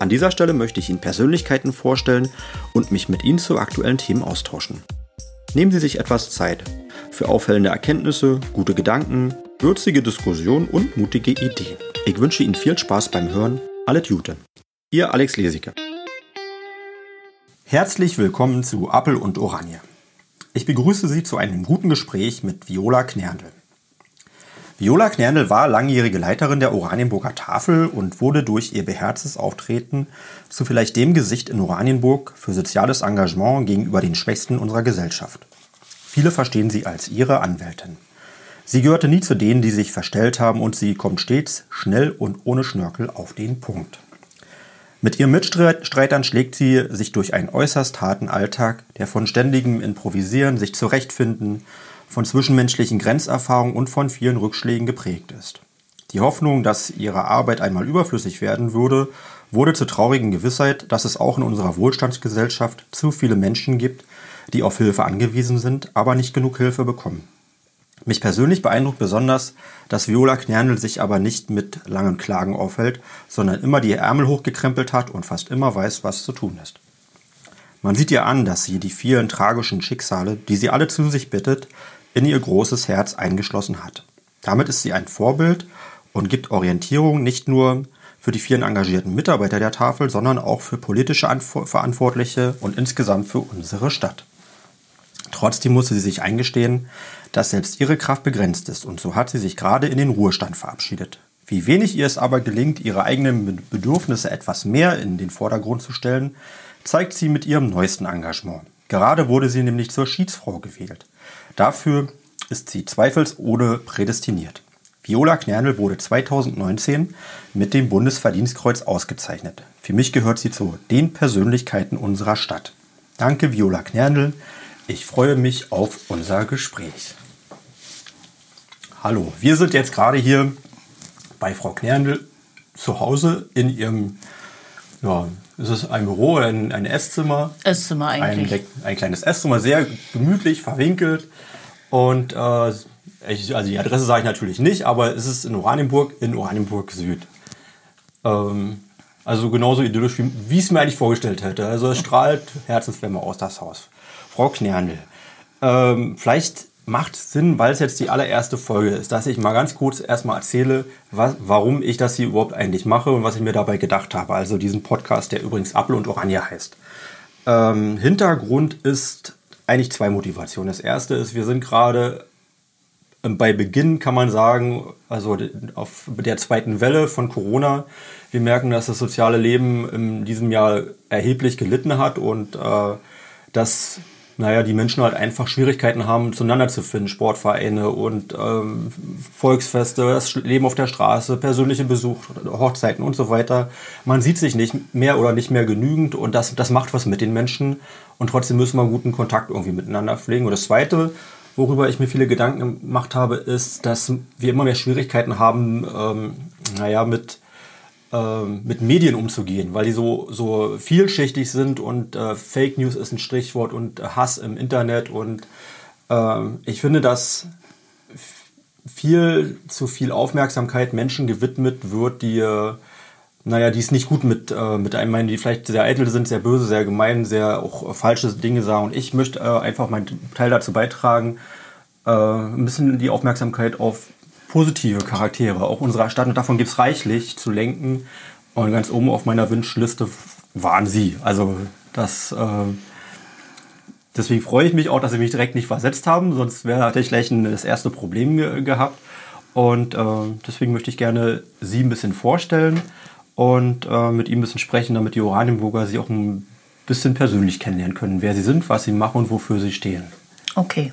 An dieser Stelle möchte ich Ihnen Persönlichkeiten vorstellen und mich mit Ihnen zu aktuellen Themen austauschen. Nehmen Sie sich etwas Zeit für auffällende Erkenntnisse, gute Gedanken, würzige Diskussionen und mutige Ideen. Ich wünsche Ihnen viel Spaß beim Hören. Alles Gute. Ihr Alex Lesicke. Herzlich willkommen zu Appel und Oranje. Ich begrüße Sie zu einem guten Gespräch mit Viola Knerndl. Viola Knernl war langjährige Leiterin der Oranienburger Tafel und wurde durch ihr beherztes Auftreten zu vielleicht dem Gesicht in Oranienburg für soziales Engagement gegenüber den Schwächsten unserer Gesellschaft. Viele verstehen sie als ihre Anwältin. Sie gehörte nie zu denen, die sich verstellt haben und sie kommt stets schnell und ohne Schnörkel auf den Punkt. Mit ihren Mitstreitern schlägt sie sich durch einen äußerst harten Alltag, der von ständigem Improvisieren, sich zurechtfinden, von zwischenmenschlichen Grenzerfahrungen und von vielen Rückschlägen geprägt ist. Die Hoffnung, dass ihre Arbeit einmal überflüssig werden würde, wurde zur traurigen Gewissheit, dass es auch in unserer Wohlstandsgesellschaft zu viele Menschen gibt, die auf Hilfe angewiesen sind, aber nicht genug Hilfe bekommen. Mich persönlich beeindruckt besonders, dass Viola Knernl sich aber nicht mit langen Klagen aufhält, sondern immer die Ärmel hochgekrempelt hat und fast immer weiß, was zu tun ist. Man sieht ihr an, dass sie die vielen tragischen Schicksale, die sie alle zu sich bittet, in ihr großes Herz eingeschlossen hat. Damit ist sie ein Vorbild und gibt Orientierung nicht nur für die vielen engagierten Mitarbeiter der Tafel, sondern auch für politische Verantwortliche und insgesamt für unsere Stadt. Trotzdem musste sie sich eingestehen, dass selbst ihre Kraft begrenzt ist und so hat sie sich gerade in den Ruhestand verabschiedet. Wie wenig ihr es aber gelingt, ihre eigenen Bedürfnisse etwas mehr in den Vordergrund zu stellen, zeigt sie mit ihrem neuesten Engagement. Gerade wurde sie nämlich zur Schiedsfrau gewählt. Dafür ist sie zweifelsohne prädestiniert. Viola Knernl wurde 2019 mit dem Bundesverdienstkreuz ausgezeichnet. Für mich gehört sie zu den Persönlichkeiten unserer Stadt. Danke, Viola Knernl. Ich freue mich auf unser Gespräch. Hallo, wir sind jetzt gerade hier bei Frau Knernl zu Hause in ihrem, ja, ist es ein Büro ein, ein Esszimmer? Esszimmer eigentlich. Ein, ein kleines Esszimmer, sehr gemütlich, verwinkelt. Und äh, ich, also die Adresse sage ich natürlich nicht, aber es ist in Oranienburg, in Oranienburg Süd. Ähm, also genauso idyllisch, wie, wie ich es mir eigentlich vorgestellt hätte. Also es strahlt Herzenswärme aus das Haus. Frau Knernl, ähm, vielleicht macht Sinn, weil es jetzt die allererste Folge ist, dass ich mal ganz kurz erstmal erzähle, was, warum ich das hier überhaupt eigentlich mache und was ich mir dabei gedacht habe. Also diesen Podcast, der übrigens Apfel und Oranje heißt. Ähm, Hintergrund ist eigentlich zwei Motivationen. Das erste ist, wir sind gerade ähm, bei Beginn, kann man sagen, also auf der zweiten Welle von Corona. Wir merken, dass das soziale Leben in diesem Jahr erheblich gelitten hat und äh, dass naja, die Menschen halt einfach Schwierigkeiten haben, zueinander zu finden. Sportvereine und ähm, Volksfeste, das Leben auf der Straße, persönliche Besuch, Hochzeiten und so weiter. Man sieht sich nicht mehr oder nicht mehr genügend und das, das macht was mit den Menschen. Und trotzdem müssen wir guten Kontakt irgendwie miteinander pflegen. Und das Zweite, worüber ich mir viele Gedanken gemacht habe, ist, dass wir immer mehr Schwierigkeiten haben, ähm, naja, mit mit Medien umzugehen, weil die so, so vielschichtig sind und äh, Fake News ist ein Stichwort und Hass im Internet und äh, ich finde, dass viel zu viel Aufmerksamkeit Menschen gewidmet wird, die äh, naja, die es nicht gut mit, äh, mit einem meinen, die vielleicht sehr eitel sind, sehr böse, sehr gemein, sehr auch falsche Dinge sagen. Und ich möchte äh, einfach meinen Teil dazu beitragen, äh, ein bisschen die Aufmerksamkeit auf positive Charaktere, auch unserer Stadt. Und davon gibt es reichlich zu lenken. Und ganz oben auf meiner Wunschliste waren sie. Also das... Äh, deswegen freue ich mich auch, dass sie mich direkt nicht versetzt haben, sonst wäre hatte ich gleich ein, das erste Problem ge gehabt. Und äh, deswegen möchte ich gerne Sie ein bisschen vorstellen und äh, mit ihm ein bisschen sprechen, damit die Oranienburger sie auch ein bisschen persönlich kennenlernen können, wer sie sind, was sie machen und wofür sie stehen. Okay.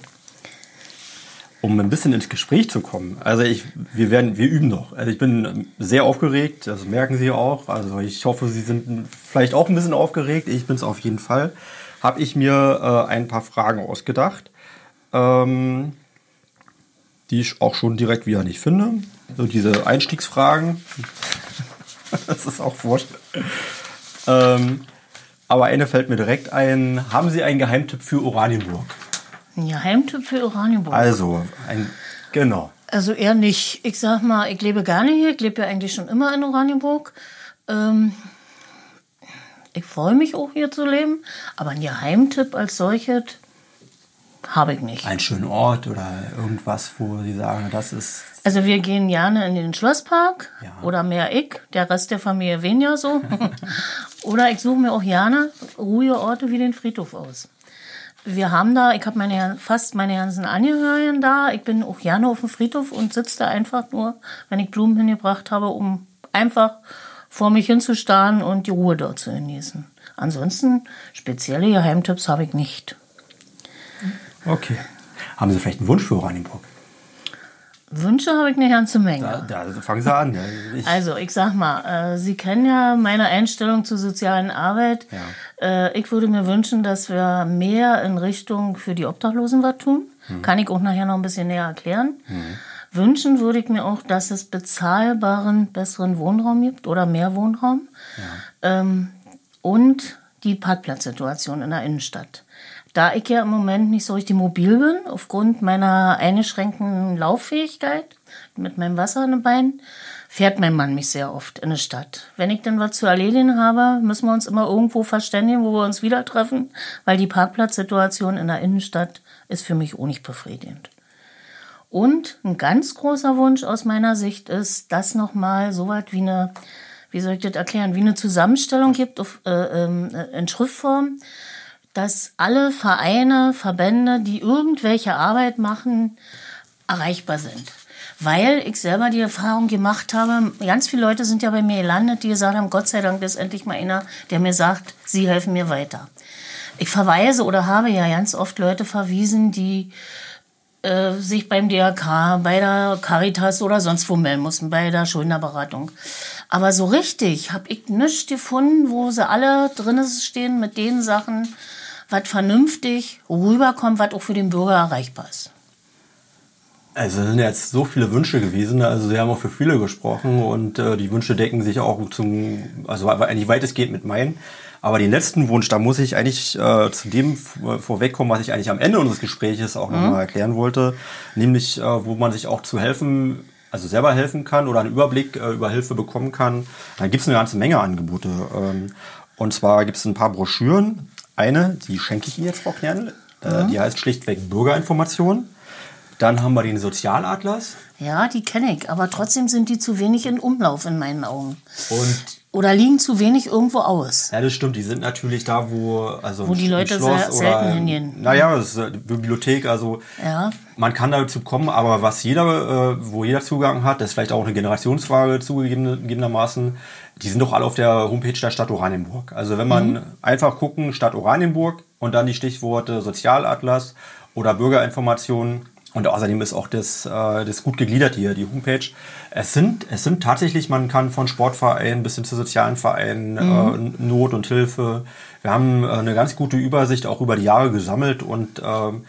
Um ein bisschen ins Gespräch zu kommen. Also ich, wir werden, wir üben noch. Also ich bin sehr aufgeregt, das merken Sie auch. Also ich hoffe, Sie sind vielleicht auch ein bisschen aufgeregt. Ich bin es auf jeden Fall. habe ich mir äh, ein paar Fragen ausgedacht, ähm, die ich auch schon direkt wieder nicht finde. So diese Einstiegsfragen. das ist auch wurscht. Ähm, aber eine fällt mir direkt ein. Haben Sie einen Geheimtipp für Oranienburg? Ein Geheimtipp für Oranienburg? Also, ein, genau. Also eher nicht. Ich sag mal, ich lebe gerne hier. Ich lebe ja eigentlich schon immer in Oranienburg. Ähm, ich freue mich auch hier zu leben. Aber ein Geheimtipp als solches habe ich nicht. Einen schönen Ort oder irgendwas, wo Sie sagen, das ist. Also wir gehen gerne in den Schlosspark Ja. oder mehr ich, der Rest der Familie weniger so. oder ich suche mir auch gerne ruhige Orte wie den Friedhof aus. Wir haben da, ich habe meine, fast meine ganzen Angehörigen da. Ich bin auch gerne auf dem Friedhof und sitze da einfach nur, wenn ich Blumen hingebracht habe, um einfach vor mich hinzustarren und die Ruhe dort zu genießen. Ansonsten spezielle Geheimtipps habe ich nicht. Okay. Haben Sie vielleicht einen Wunsch für Oranienburg? Wünsche habe ich eine ganze Menge. Da, da fangen Sie an. Ja, Ich, Also, ich sag mal, äh, Sie kennen ja meine Einstellung zur sozialen Arbeit. Ja. Äh, ich würde mir wünschen, dass wir mehr in Richtung für die Obdachlosen was tun. Kann ich auch nachher noch ein bisschen näher erklären. Wünschen würde ich mir auch, dass es bezahlbaren, besseren Wohnraum gibt oder mehr Wohnraum. Ähm, und die Parkplatzsituation in der Innenstadt. Da ich ja im Moment nicht so richtig mobil bin, aufgrund meiner eingeschränkten Lauffähigkeit mit meinem Wasser in den Beinen, fährt mein Mann mich sehr oft in die Stadt. Wenn ich dann was zu erledigen habe, müssen wir uns immer irgendwo verständigen, wo wir uns wieder treffen, weil die Parkplatzsituation in der Innenstadt ist für mich auch nicht befriedigend. Und ein ganz großer Wunsch aus meiner Sicht ist, dass nochmal so was wie eine, wie soll ich das erklären, wie eine Zusammenstellung gibt auf, äh, ähm, äh, in Schriftform, dass alle Vereine, Verbände, die irgendwelche Arbeit machen, erreichbar sind. Weil ich selber die Erfahrung gemacht habe, ganz viele Leute sind ja bei mir gelandet, die gesagt haben, Gott sei Dank ist endlich mal einer, der mir sagt, sie helfen mir weiter. Ich verweise oder habe ja ganz oft Leute verwiesen, die äh, sich beim DRK, bei der Caritas oder sonst wo melden mussten, bei der Schuldnerberatung. Aber so richtig habe ich nichts gefunden, wo sie alle drin stehen mit den Sachen, was vernünftig rüberkommt, was auch für den Bürger erreichbar ist. Also es sind jetzt so viele Wünsche gewesen, also Sie haben auch für viele gesprochen und äh, die Wünsche decken sich auch zum, also eigentlich weitestgehend mit meinen. Aber den letzten Wunsch, da muss ich eigentlich äh, zu dem vorwegkommen, was ich eigentlich am Ende unseres Gespräches auch nochmal erklären wollte, nämlich äh, wo man sich auch zu helfen, also selber helfen kann oder einen Überblick äh, über Hilfe bekommen kann. Da gibt es eine ganze Menge Angebote. Ähm, und zwar gibt es ein paar Broschüren. Eine, die schenke ich Ihnen jetzt, Frau Knernl, äh, die heißt schlichtweg Bürgerinformation. Dann haben wir den Sozialatlas Ja, die kenne ich, aber trotzdem sind die zu wenig in Umlauf in meinen Augen. und Oder liegen zu wenig irgendwo aus. ja, das stimmt. Die sind natürlich da, wo also Wo die Leute Schloss sehr selten hingehen. Naja, das ist eine Bibliothek. Also Ja. man kann dazu kommen, aber was jeder, äh, wo jeder Zugang hat, das ist vielleicht auch eine Generationsfrage zugegebenermaßen. Die sind doch alle auf der Homepage der Stadt Oranienburg. Also wenn man einfach gucken, Stadt Oranienburg und dann die Stichworte Sozialatlas oder Bürgerinformationen. Und außerdem ist auch das, äh, das gut gegliedert hier, die Homepage. Es sind, es sind tatsächlich, man kann von Sportvereinen bis hin zu sozialen Vereinen, äh, Not und Hilfe. Wir haben äh, eine ganz gute Übersicht auch über die Jahre gesammelt und ähm,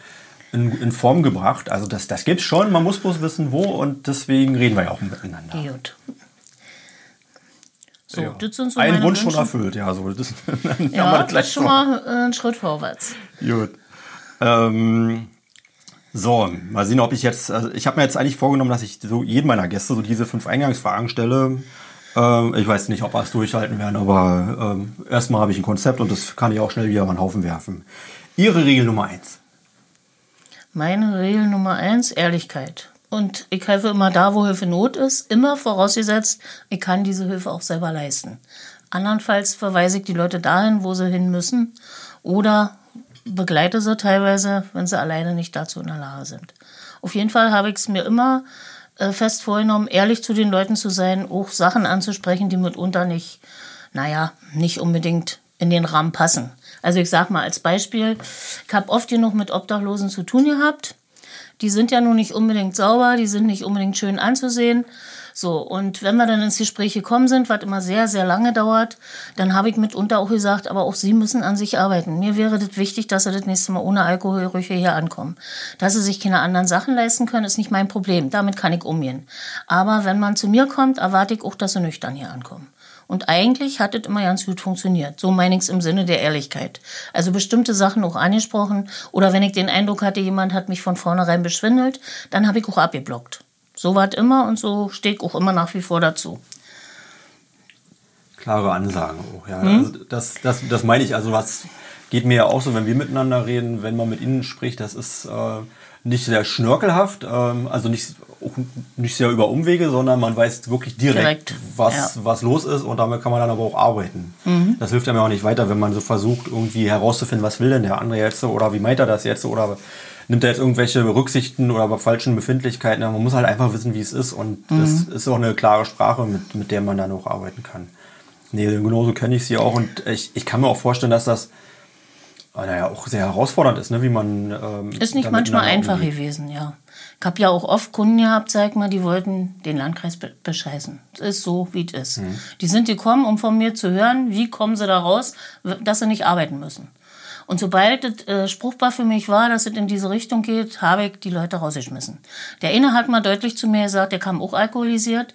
in, in Form gebracht. Also das, das gibt's schon, man muss bloß wissen, wo und deswegen reden wir ja auch miteinander. Gut. So, Ja. das sind so Ein Wunsch schon erfüllt, ja. So, das Ja, das ist schon mal äh, ein Schritt vorwärts. Gut. Ähm, so, mal sehen, ob ich jetzt. Also ich habe mir jetzt eigentlich vorgenommen, dass ich so jedem meiner Gäste so diese fünf Eingangsfragen stelle. Ähm, ich weiß nicht, ob wir es durchhalten werden, aber ähm, erstmal habe ich ein Konzept und das kann ich auch schnell wieder über den Haufen werfen. Ihre Regel Nummer eins. Meine Regel Nummer eins, Ehrlichkeit. Und ich helfe immer da, wo Hilfe Not ist, immer vorausgesetzt, ich kann diese Hilfe auch selber leisten. Andernfalls verweise ich die Leute dahin, wo sie hin müssen oder begleite sie teilweise, wenn sie alleine nicht dazu in der Lage sind. Auf jeden Fall habe ich es mir immer äh, fest vorgenommen, ehrlich zu den Leuten zu sein, auch Sachen anzusprechen, die mitunter nicht, naja, nicht unbedingt in den Rahmen passen. Also ich sage mal als Beispiel, ich habe oft genug mit Obdachlosen zu tun gehabt. Die sind ja nun nicht unbedingt sauber, die sind nicht unbedingt schön anzusehen. So, und wenn wir dann ins Gespräch gekommen sind, was immer sehr, sehr lange dauert, dann habe ich mitunter auch gesagt, aber auch Sie müssen an sich arbeiten. Mir wäre das wichtig, dass Sie das nächste Mal ohne Alkoholrüche hier ankommen. Dass Sie sich keine anderen Sachen leisten können, ist nicht mein Problem. Damit kann ich umgehen. Aber wenn man zu mir kommt, erwarte ich auch, dass Sie nüchtern hier ankommen. Und eigentlich hat es immer ganz gut funktioniert. So meine ich es im Sinne der Ehrlichkeit. Also bestimmte Sachen auch angesprochen. Oder wenn ich den Eindruck hatte, jemand hat mich von vornherein beschwindelt, dann habe ich auch abgeblockt. So war es immer und so stehe ich auch immer nach wie vor dazu. Klare Ansagen auch, ja. Hm? Also das, das, das meine ich. Also was geht mir ja auch so, wenn wir miteinander reden, wenn man mit ihnen spricht, das ist äh, nicht sehr schnörkelhaft, ähm, also nicht, nicht sehr über Umwege, sondern man weiß wirklich direkt, direkt was, ja. was los ist und damit kann man dann aber auch arbeiten. Mhm. Das hilft einem ja auch nicht weiter, wenn man so versucht, irgendwie herauszufinden, was will denn der andere jetzt oder wie meint er das jetzt oder nimmt er jetzt irgendwelche Rücksichten oder falschen Befindlichkeiten. Man muss halt einfach wissen, wie es ist und mhm. das ist auch eine klare Sprache, mit, mit der man dann auch arbeiten kann. Nee, genauso kenne ich sie auch und ich, ich kann mir auch vorstellen, dass das naja, auch sehr herausfordernd ist, ne? wie man. Ähm, ist nicht manchmal einfach umgeht. gewesen, ja. Ich habe ja auch oft Kunden gehabt, sag mal, die wollten den Landkreis be bescheißen. Es ist so, wie es ist. Mhm. Die sind gekommen, um von mir zu hören, wie kommen sie da raus, dass sie nicht arbeiten müssen. Und sobald es äh, spruchbar für mich war, dass es in diese Richtung geht, habe ich die Leute rausgeschmissen. Der eine hat mal deutlich zu mir gesagt, der kam auch alkoholisiert.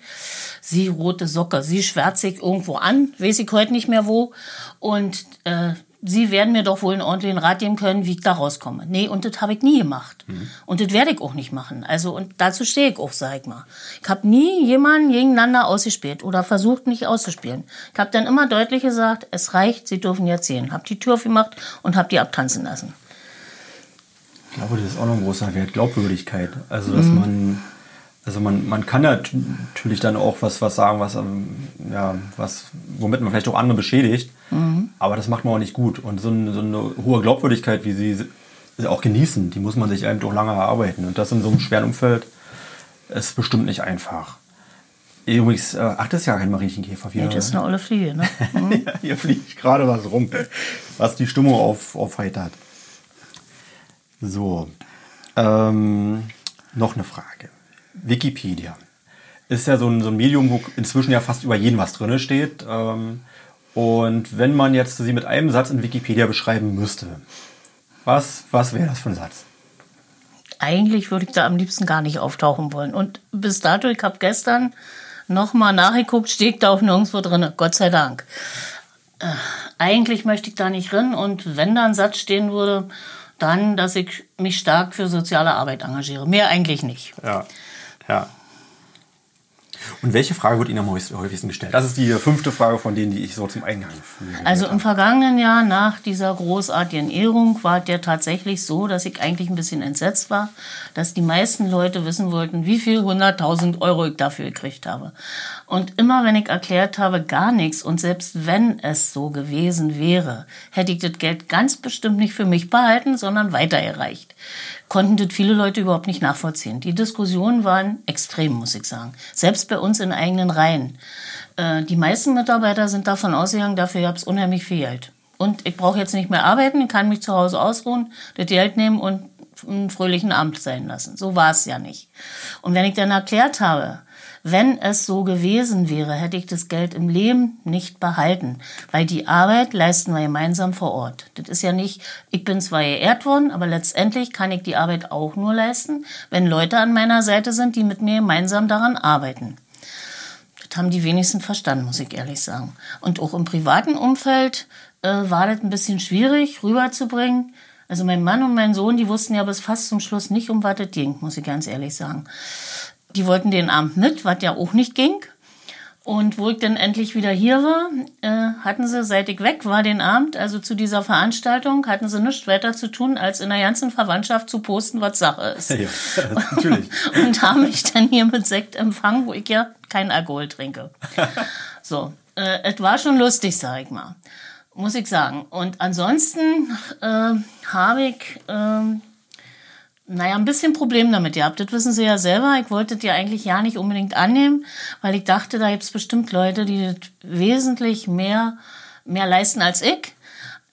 Sie rote Socke, sie schwärzig irgendwo an, weiß ich heute nicht mehr wo. Und äh, Sie werden mir doch wohl einen ordentlichen Rat geben können, wie ich da rauskomme. Nee, und das habe ich nie gemacht. Mhm. Und das werde ich auch nicht machen. Also, und dazu stehe ich auch, sag ich mal. Ich habe nie jemanden gegeneinander ausgespielt oder versucht, nicht auszuspielen. Ich habe dann immer deutlich gesagt, es reicht, Sie dürfen jetzt sehen. Habe die Tür aufgemacht und habe die abtanzen lassen. Ich glaube, das ist auch noch ein großer Wert, Glaubwürdigkeit. Also, dass mhm. man also man, man kann ja natürlich dann auch was, was sagen, was, ähm, ja, was, womit man vielleicht auch andere beschädigt. Mhm. Aber das macht man auch nicht gut. Und so eine, so eine hohe Glaubwürdigkeit, wie sie auch genießen, die muss man sich eben doch lange erarbeiten. Und das in so einem schweren Umfeld ist bestimmt nicht einfach. Übrigens, äh, ach, das ist ja kein Marienkäfer. Nee, das ist eine olle Fliege, ne? Mhm. ja, hier fliegt gerade was rum, was die Stimmung auf, aufheitert. So, ähm, noch eine Frage. Wikipedia ist ja so ein, so ein Medium, wo inzwischen ja fast über jeden was drin steht. Ähm, und wenn man jetzt sie mit einem Satz in Wikipedia beschreiben müsste, was, was wäre das für ein Satz? Eigentlich würde ich da am liebsten gar nicht auftauchen wollen. Und bis dato, ich habe gestern nochmal nachgeguckt, steht da auch nirgendwo drin. Gott sei Dank. Äh, eigentlich möchte ich da nicht drin. Und wenn da ein Satz stehen würde, dann, dass ich mich stark für soziale Arbeit engagiere. Mehr eigentlich nicht. Ja. Ja. Und welche Frage wird Ihnen am häufigsten gestellt? Das ist die fünfte Frage von denen, die ich so zum Eingang Also im vergangenen Jahr nach dieser großartigen Ehrung war der tatsächlich so, dass ich eigentlich ein bisschen entsetzt war, dass die meisten Leute wissen wollten, wie viel 100.000 Euro ich dafür gekriegt habe. Und immer wenn ich erklärt habe, gar nichts und selbst wenn es so gewesen wäre, hätte ich das Geld ganz bestimmt nicht für mich behalten, sondern weitergereicht konnten das viele Leute überhaupt nicht nachvollziehen. Die Diskussionen waren extrem, muss ich sagen. Selbst bei uns in eigenen Reihen. Äh, die meisten Mitarbeiter sind davon ausgegangen, dafür gab es unheimlich viel Geld. Und ich brauche jetzt nicht mehr arbeiten, kann mich zu Hause ausruhen, das Geld nehmen und einen fröhlichen Abend sein lassen. So war es ja nicht. Und wenn ich dann erklärt habe, wenn es so gewesen wäre, hätte ich das Geld im Leben nicht behalten, weil die Arbeit leisten wir gemeinsam vor Ort. Das ist ja nicht, ich bin zwar geehrt worden, aber letztendlich kann ich die Arbeit auch nur leisten, wenn Leute an meiner Seite sind, die mit mir gemeinsam daran arbeiten. Das haben die wenigsten verstanden, muss ich ehrlich sagen. Und auch im privaten Umfeld äh, war das ein bisschen schwierig rüberzubringen. Also mein Mann und mein Sohn, die wussten ja bis fast zum Schluss nicht, um was das ging, muss ich ganz ehrlich sagen. Die wollten den Abend mit, was ja auch nicht ging. Und wo ich dann endlich wieder hier war, äh, hatten sie, seit ich weg war den Abend, also zu dieser Veranstaltung, hatten sie nichts weiter zu tun, als in der ganzen Verwandtschaft zu posten, was Sache ist. Ja, natürlich. und haben mich dann hier mit Sekt empfangen, wo ich ja keinen Alkohol trinke. so, äh, es war schon lustig, sag ich mal, muss ich sagen. Und ansonsten äh, habe ich äh, naja, ein bisschen Problem damit gehabt. Das wissen Sie ja selber. Ich wollte ja eigentlich ja nicht unbedingt annehmen, weil ich dachte, da gibt es bestimmt Leute, die das wesentlich mehr, mehr leisten als ich.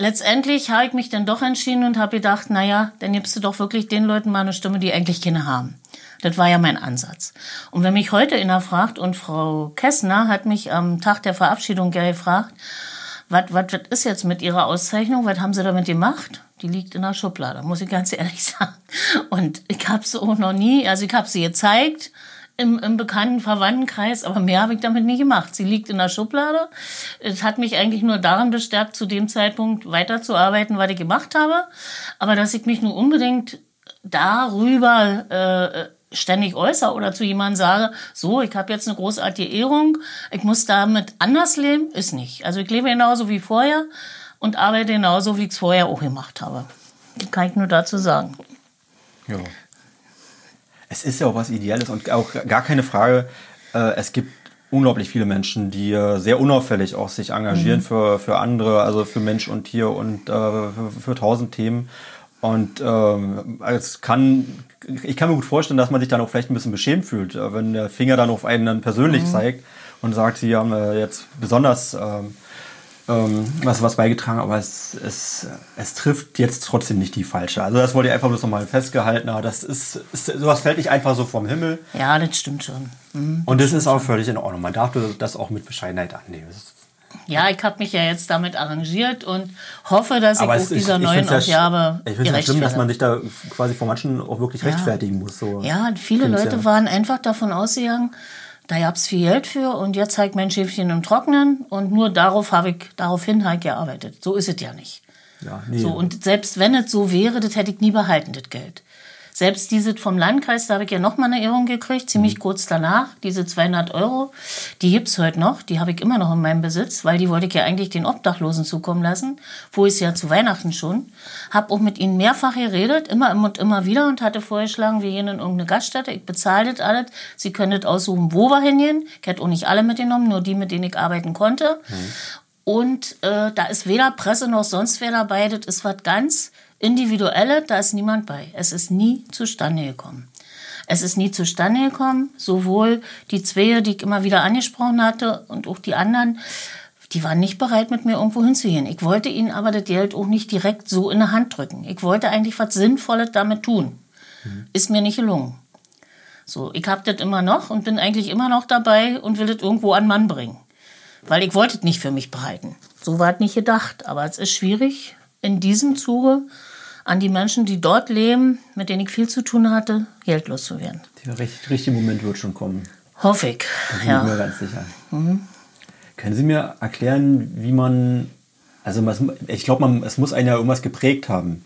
Letztendlich habe ich mich dann doch entschieden und habe gedacht, naja, dann gibst du doch wirklich den Leuten mal eine Stimme, die eigentlich keine haben. Das war ja mein Ansatz. Und wenn mich heute einer fragt, und Frau Kessner hat mich am Tag der Verabschiedung gefragt, was, was, was ist jetzt mit Ihrer Auszeichnung? Was haben Sie damit gemacht? Die liegt in der Schublade, muss ich ganz ehrlich sagen. Und ich habe sie auch noch nie, also ich habe sie gezeigt im, im bekannten Verwandtenkreis, aber mehr habe ich damit nie gemacht. Sie liegt in der Schublade. Es hat mich eigentlich nur daran bestärkt, zu dem Zeitpunkt weiterzuarbeiten, was ich gemacht habe. Aber dass ich mich nur unbedingt darüber äh, ständig äußere oder zu jemandem sage, so, ich habe jetzt eine großartige Ehrung, ich muss damit anders leben, ist nicht. Also ich lebe genauso wie vorher und arbeite genauso, wie ich es vorher auch gemacht habe. Das kann ich nur dazu sagen. Ja. Es ist ja auch was Ideelles und auch gar keine Frage, äh, es gibt unglaublich viele Menschen, die äh, sehr unauffällig auch sich engagieren mhm. für, für andere, also für Mensch und Tier und äh, für, für tausend Themen. Und ähm, es kann, ich kann mir gut vorstellen, dass man sich dann auch vielleicht ein bisschen beschämt fühlt, äh, wenn der Finger dann auf einen dann persönlich mhm. zeigt und sagt, sie haben äh, jetzt besonders ähm, ähm, was, was beigetragen, aber es, es, es trifft jetzt trotzdem nicht die falsche. Also das wollte ich einfach bloß nochmal festgehalten haben. Das ist, ist, sowas fällt nicht einfach so vom Himmel. Ja, das stimmt schon. Mhm, und das, das ist auch völlig in Ordnung. Man darf das auch mit Bescheidenheit annehmen. Ja, ich habe mich ja jetzt damit arrangiert und hoffe, dass Aber ich es, dieser ich, neuen ich Aufgabe Ich finde es schlimm, dass man sich da quasi vor manchen auch wirklich ja. rechtfertigen muss. So. Ja, viele Leute ja. waren einfach davon ausgegangen, da gab es viel Geld für und jetzt zeigt mein Schäfchen im Trocknen und nur darauf habe ich, daraufhin halt gearbeitet. So ist es ja nicht. Ja, nee. So, und selbst wenn es so wäre, das hätte ich nie behalten, das Geld. Selbst diese vom Landkreis, da habe ich ja noch mal eine Ehrung gekriegt, ziemlich mhm. kurz danach. Diese 200 Euro, die gibt es heute noch. Die habe ich immer noch in meinem Besitz, weil die wollte ich ja eigentlich den Obdachlosen zukommen lassen. Wo ist ja zu Weihnachten schon. Habe auch mit ihnen mehrfach geredet, immer und immer wieder und hatte vorgeschlagen, wir gehen in irgendeine Gaststätte. Ich bezahle das alles. Sie können das aussuchen, wo wir hingehen. Ich hätte auch nicht alle mitgenommen, nur die, mit denen ich arbeiten konnte. Mhm. Und äh, da ist weder Presse noch sonst wer dabei. Das ist was ganz Individuelle, da ist niemand bei. Es ist nie zustande gekommen. Es ist nie zustande gekommen, sowohl die zwei, die ich immer wieder angesprochen hatte, und auch die anderen, die waren nicht bereit, mit mir irgendwo hinzugehen. Ich wollte ihnen aber das Geld auch nicht direkt so in der Hand drücken. Ich wollte eigentlich was Sinnvolles damit tun. Mhm. Ist mir nicht gelungen. So, ich habe das immer noch und bin eigentlich immer noch dabei und will das irgendwo an Mann bringen. Weil ich wollte es nicht für mich behalten. So war es nicht gedacht. Aber es ist schwierig, in diesem Zuge an die Menschen, die dort leben, mit denen ich viel zu tun hatte, geldlos zu werden. Der richtige Moment wird schon kommen. Hoffe ich. Da bin ja. ich mir ganz sicher. Mhm. Können Sie mir erklären, wie man, also ich glaube, es muss einen ja irgendwas geprägt haben,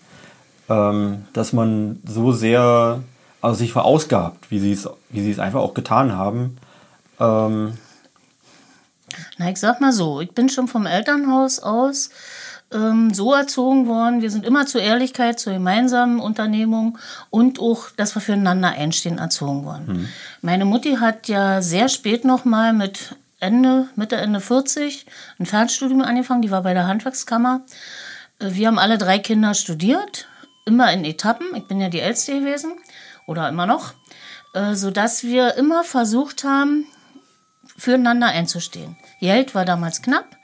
ähm, dass man so sehr also sich verausgabt, wie Sie es, wie Sie es einfach auch getan haben. Ähm, Na, ich sag mal so, ich bin schon vom Elternhaus aus ähm, so erzogen worden. Wir sind immer zur Ehrlichkeit, zur gemeinsamen Unternehmung und auch, dass wir füreinander einstehen, erzogen worden. Mhm. Meine Mutti hat ja sehr spät noch mal mit Ende, Mitte, Ende 40 ein Fernstudium angefangen. Die war bei der Handwerkskammer. Äh, wir haben alle drei Kinder studiert, immer in Etappen. Ich bin ja die Älteste gewesen oder immer noch, äh, sodass wir immer versucht haben, füreinander einzustehen. Geld war damals knapp.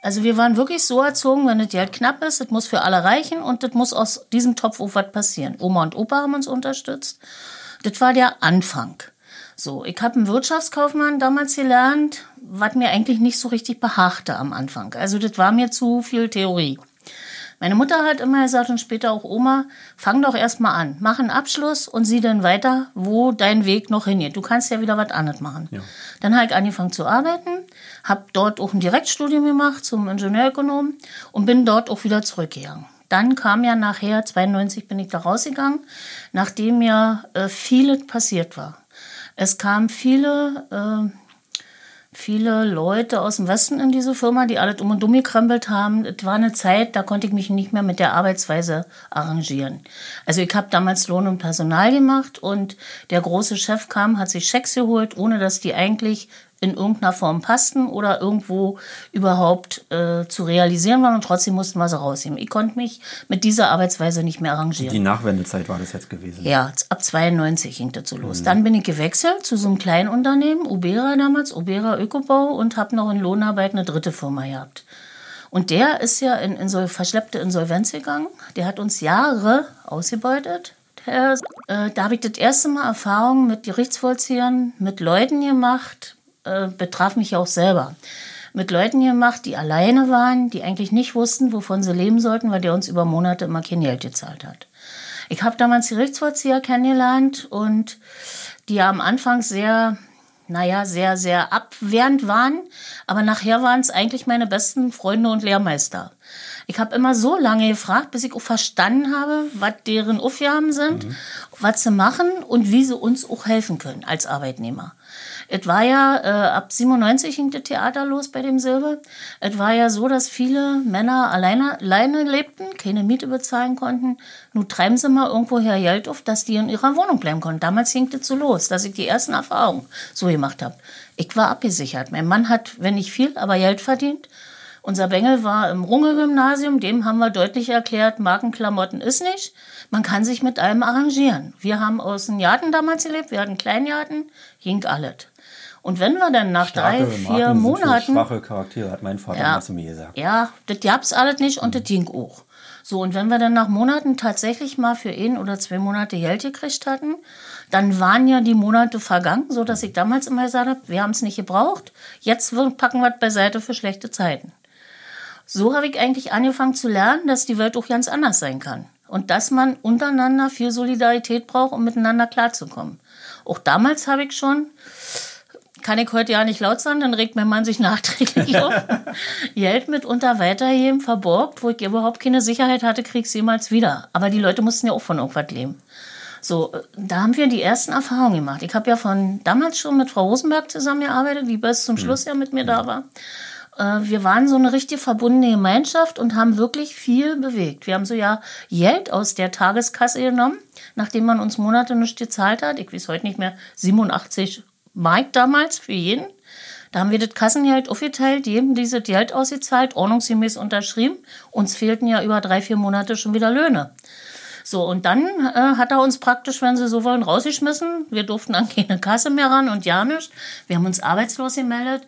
Also wir waren wirklich so erzogen, wenn das Geld knapp ist, das muss für alle reichen und das muss aus diesem Topf auch was passieren. Oma und Opa haben uns unterstützt. Das war der Anfang. So, ich habe einen Wirtschaftskaufmann damals gelernt, was mir eigentlich nicht so richtig behagte am Anfang. Also das war mir zu viel Theorie. Meine Mutter hat immer gesagt und später auch Oma, fang doch erstmal an, mach einen Abschluss und sieh dann weiter, wo dein Weg noch hingeht. Du kannst ja wieder was anderes machen. Ja. Dann habe ich angefangen zu arbeiten, habe dort auch ein Direktstudium gemacht zum Ingenieurökonom und bin dort auch wieder zurückgegangen. Dann kam ja nachher, 92 bin ich da rausgegangen, nachdem ja äh, vieles passiert war. Es kamen viele äh, viele Leute aus dem Westen in diese Firma, die alles um und um gekrempelt haben. Es war eine Zeit, da konnte ich mich nicht mehr mit der Arbeitsweise arrangieren. Also ich habe damals Lohn und Personal gemacht und der große Chef kam, hat sich Schecks geholt, ohne dass die eigentlich in irgendeiner Form passten oder irgendwo überhaupt äh, zu realisieren waren und trotzdem mussten wir sie rausnehmen. Ich konnte mich mit dieser Arbeitsweise nicht mehr arrangieren. Die Nachwendezeit war das jetzt gewesen? Ja, ab 92 ging das so los. Mhm. Dann bin ich gewechselt zu so einem kleinen Unternehmen, Ubera damals, Ubera Ökobau und habe noch in Lohnarbeit eine dritte Firma gehabt. Und der ist ja in, in so verschleppte Insolvenz gegangen. Der hat uns Jahre ausgebeutet, äh, da habe ich das erste Mal Erfahrung mit Gerichtsvollziehern, mit Leuten gemacht, äh, betraf mich auch selber. Mit Leuten gemacht, die alleine waren, die eigentlich nicht wussten, wovon sie leben sollten, weil der uns über Monate immer kein Geld gezahlt hat. Ich habe damals Gerichtsvollzieher kennengelernt und die ja am Anfang sehr, naja, sehr, sehr abwehrend waren, aber nachher waren es eigentlich meine besten Freunde und Lehrmeister. Ich habe immer so lange gefragt, bis ich auch verstanden habe, was deren Aufgaben sind, mhm. was sie machen und wie sie uns auch helfen können als Arbeitnehmer. Es war ja, äh, ab 97 ging das Theater los bei dem Silber. Es war ja so, dass viele Männer alleine, alleine lebten, keine Miete bezahlen konnten. Nun treiben sie mal irgendwo her Geld auf, dass die in ihrer Wohnung bleiben konnten. Damals ging das so los, dass ich die ersten Erfahrungen so gemacht habe. Ich war abgesichert. Mein Mann hat, wenn nicht viel, aber Geld verdient. Unser Bengel war im Runge-Gymnasium, dem haben wir deutlich erklärt, Markenklamotten ist nicht. Man kann sich mit allem arrangieren. Wir haben aus dem Garten damals gelebt, wir hatten Kleingarten, ging alles. Und wenn wir dann nach Starke drei, vier Marken Monaten. schwache Charaktere, hat mein Vater ja, zu mir gesagt. Ja, das gab's alles nicht und mhm. das ging auch. So, und wenn wir dann nach Monaten tatsächlich mal für ein oder zwei Monate Geld gekriegt hatten, dann waren ja die Monate vergangen, so dass ich damals immer gesagt habe, wir haben es nicht gebraucht, jetzt packen wir es beiseite für schlechte Zeiten. So habe ich eigentlich angefangen zu lernen, dass die Welt auch ganz anders sein kann. Und dass man untereinander viel Solidarität braucht, um miteinander klarzukommen. Auch damals habe ich schon kann ich heute ja nicht laut sagen, dann regt mein Mann sich nachträglich auf. Geld mitunter weitergeben, verborgt, wo ich überhaupt keine Sicherheit hatte, krieg ich jemals wieder. Aber die Leute mussten ja auch von irgendwas leben. So, da haben wir die ersten Erfahrungen gemacht. Ich habe ja von damals schon mit Frau Rosenberg zusammengearbeitet, die bis zum Schluss ja mit mir da war. Äh, wir waren so eine richtig verbundene Gemeinschaft und haben wirklich viel bewegt. Wir haben so ja Geld aus der Tageskasse genommen, nachdem man uns Monate nicht gezahlt hat. Ich weiß heute nicht mehr, 87 Mark damals für jeden. Da haben wir das Kassengeld aufgeteilt, jedem dieses Geld ausgezahlt, ordnungsgemäß unterschrieben. Uns fehlten ja über drei, vier Monate schon wieder Löhne. So, und dann äh, hat er uns praktisch, wenn Sie so wollen, rausgeschmissen. Wir durften an keine Kasse mehr ran und ja nicht. Wir haben uns arbeitslos gemeldet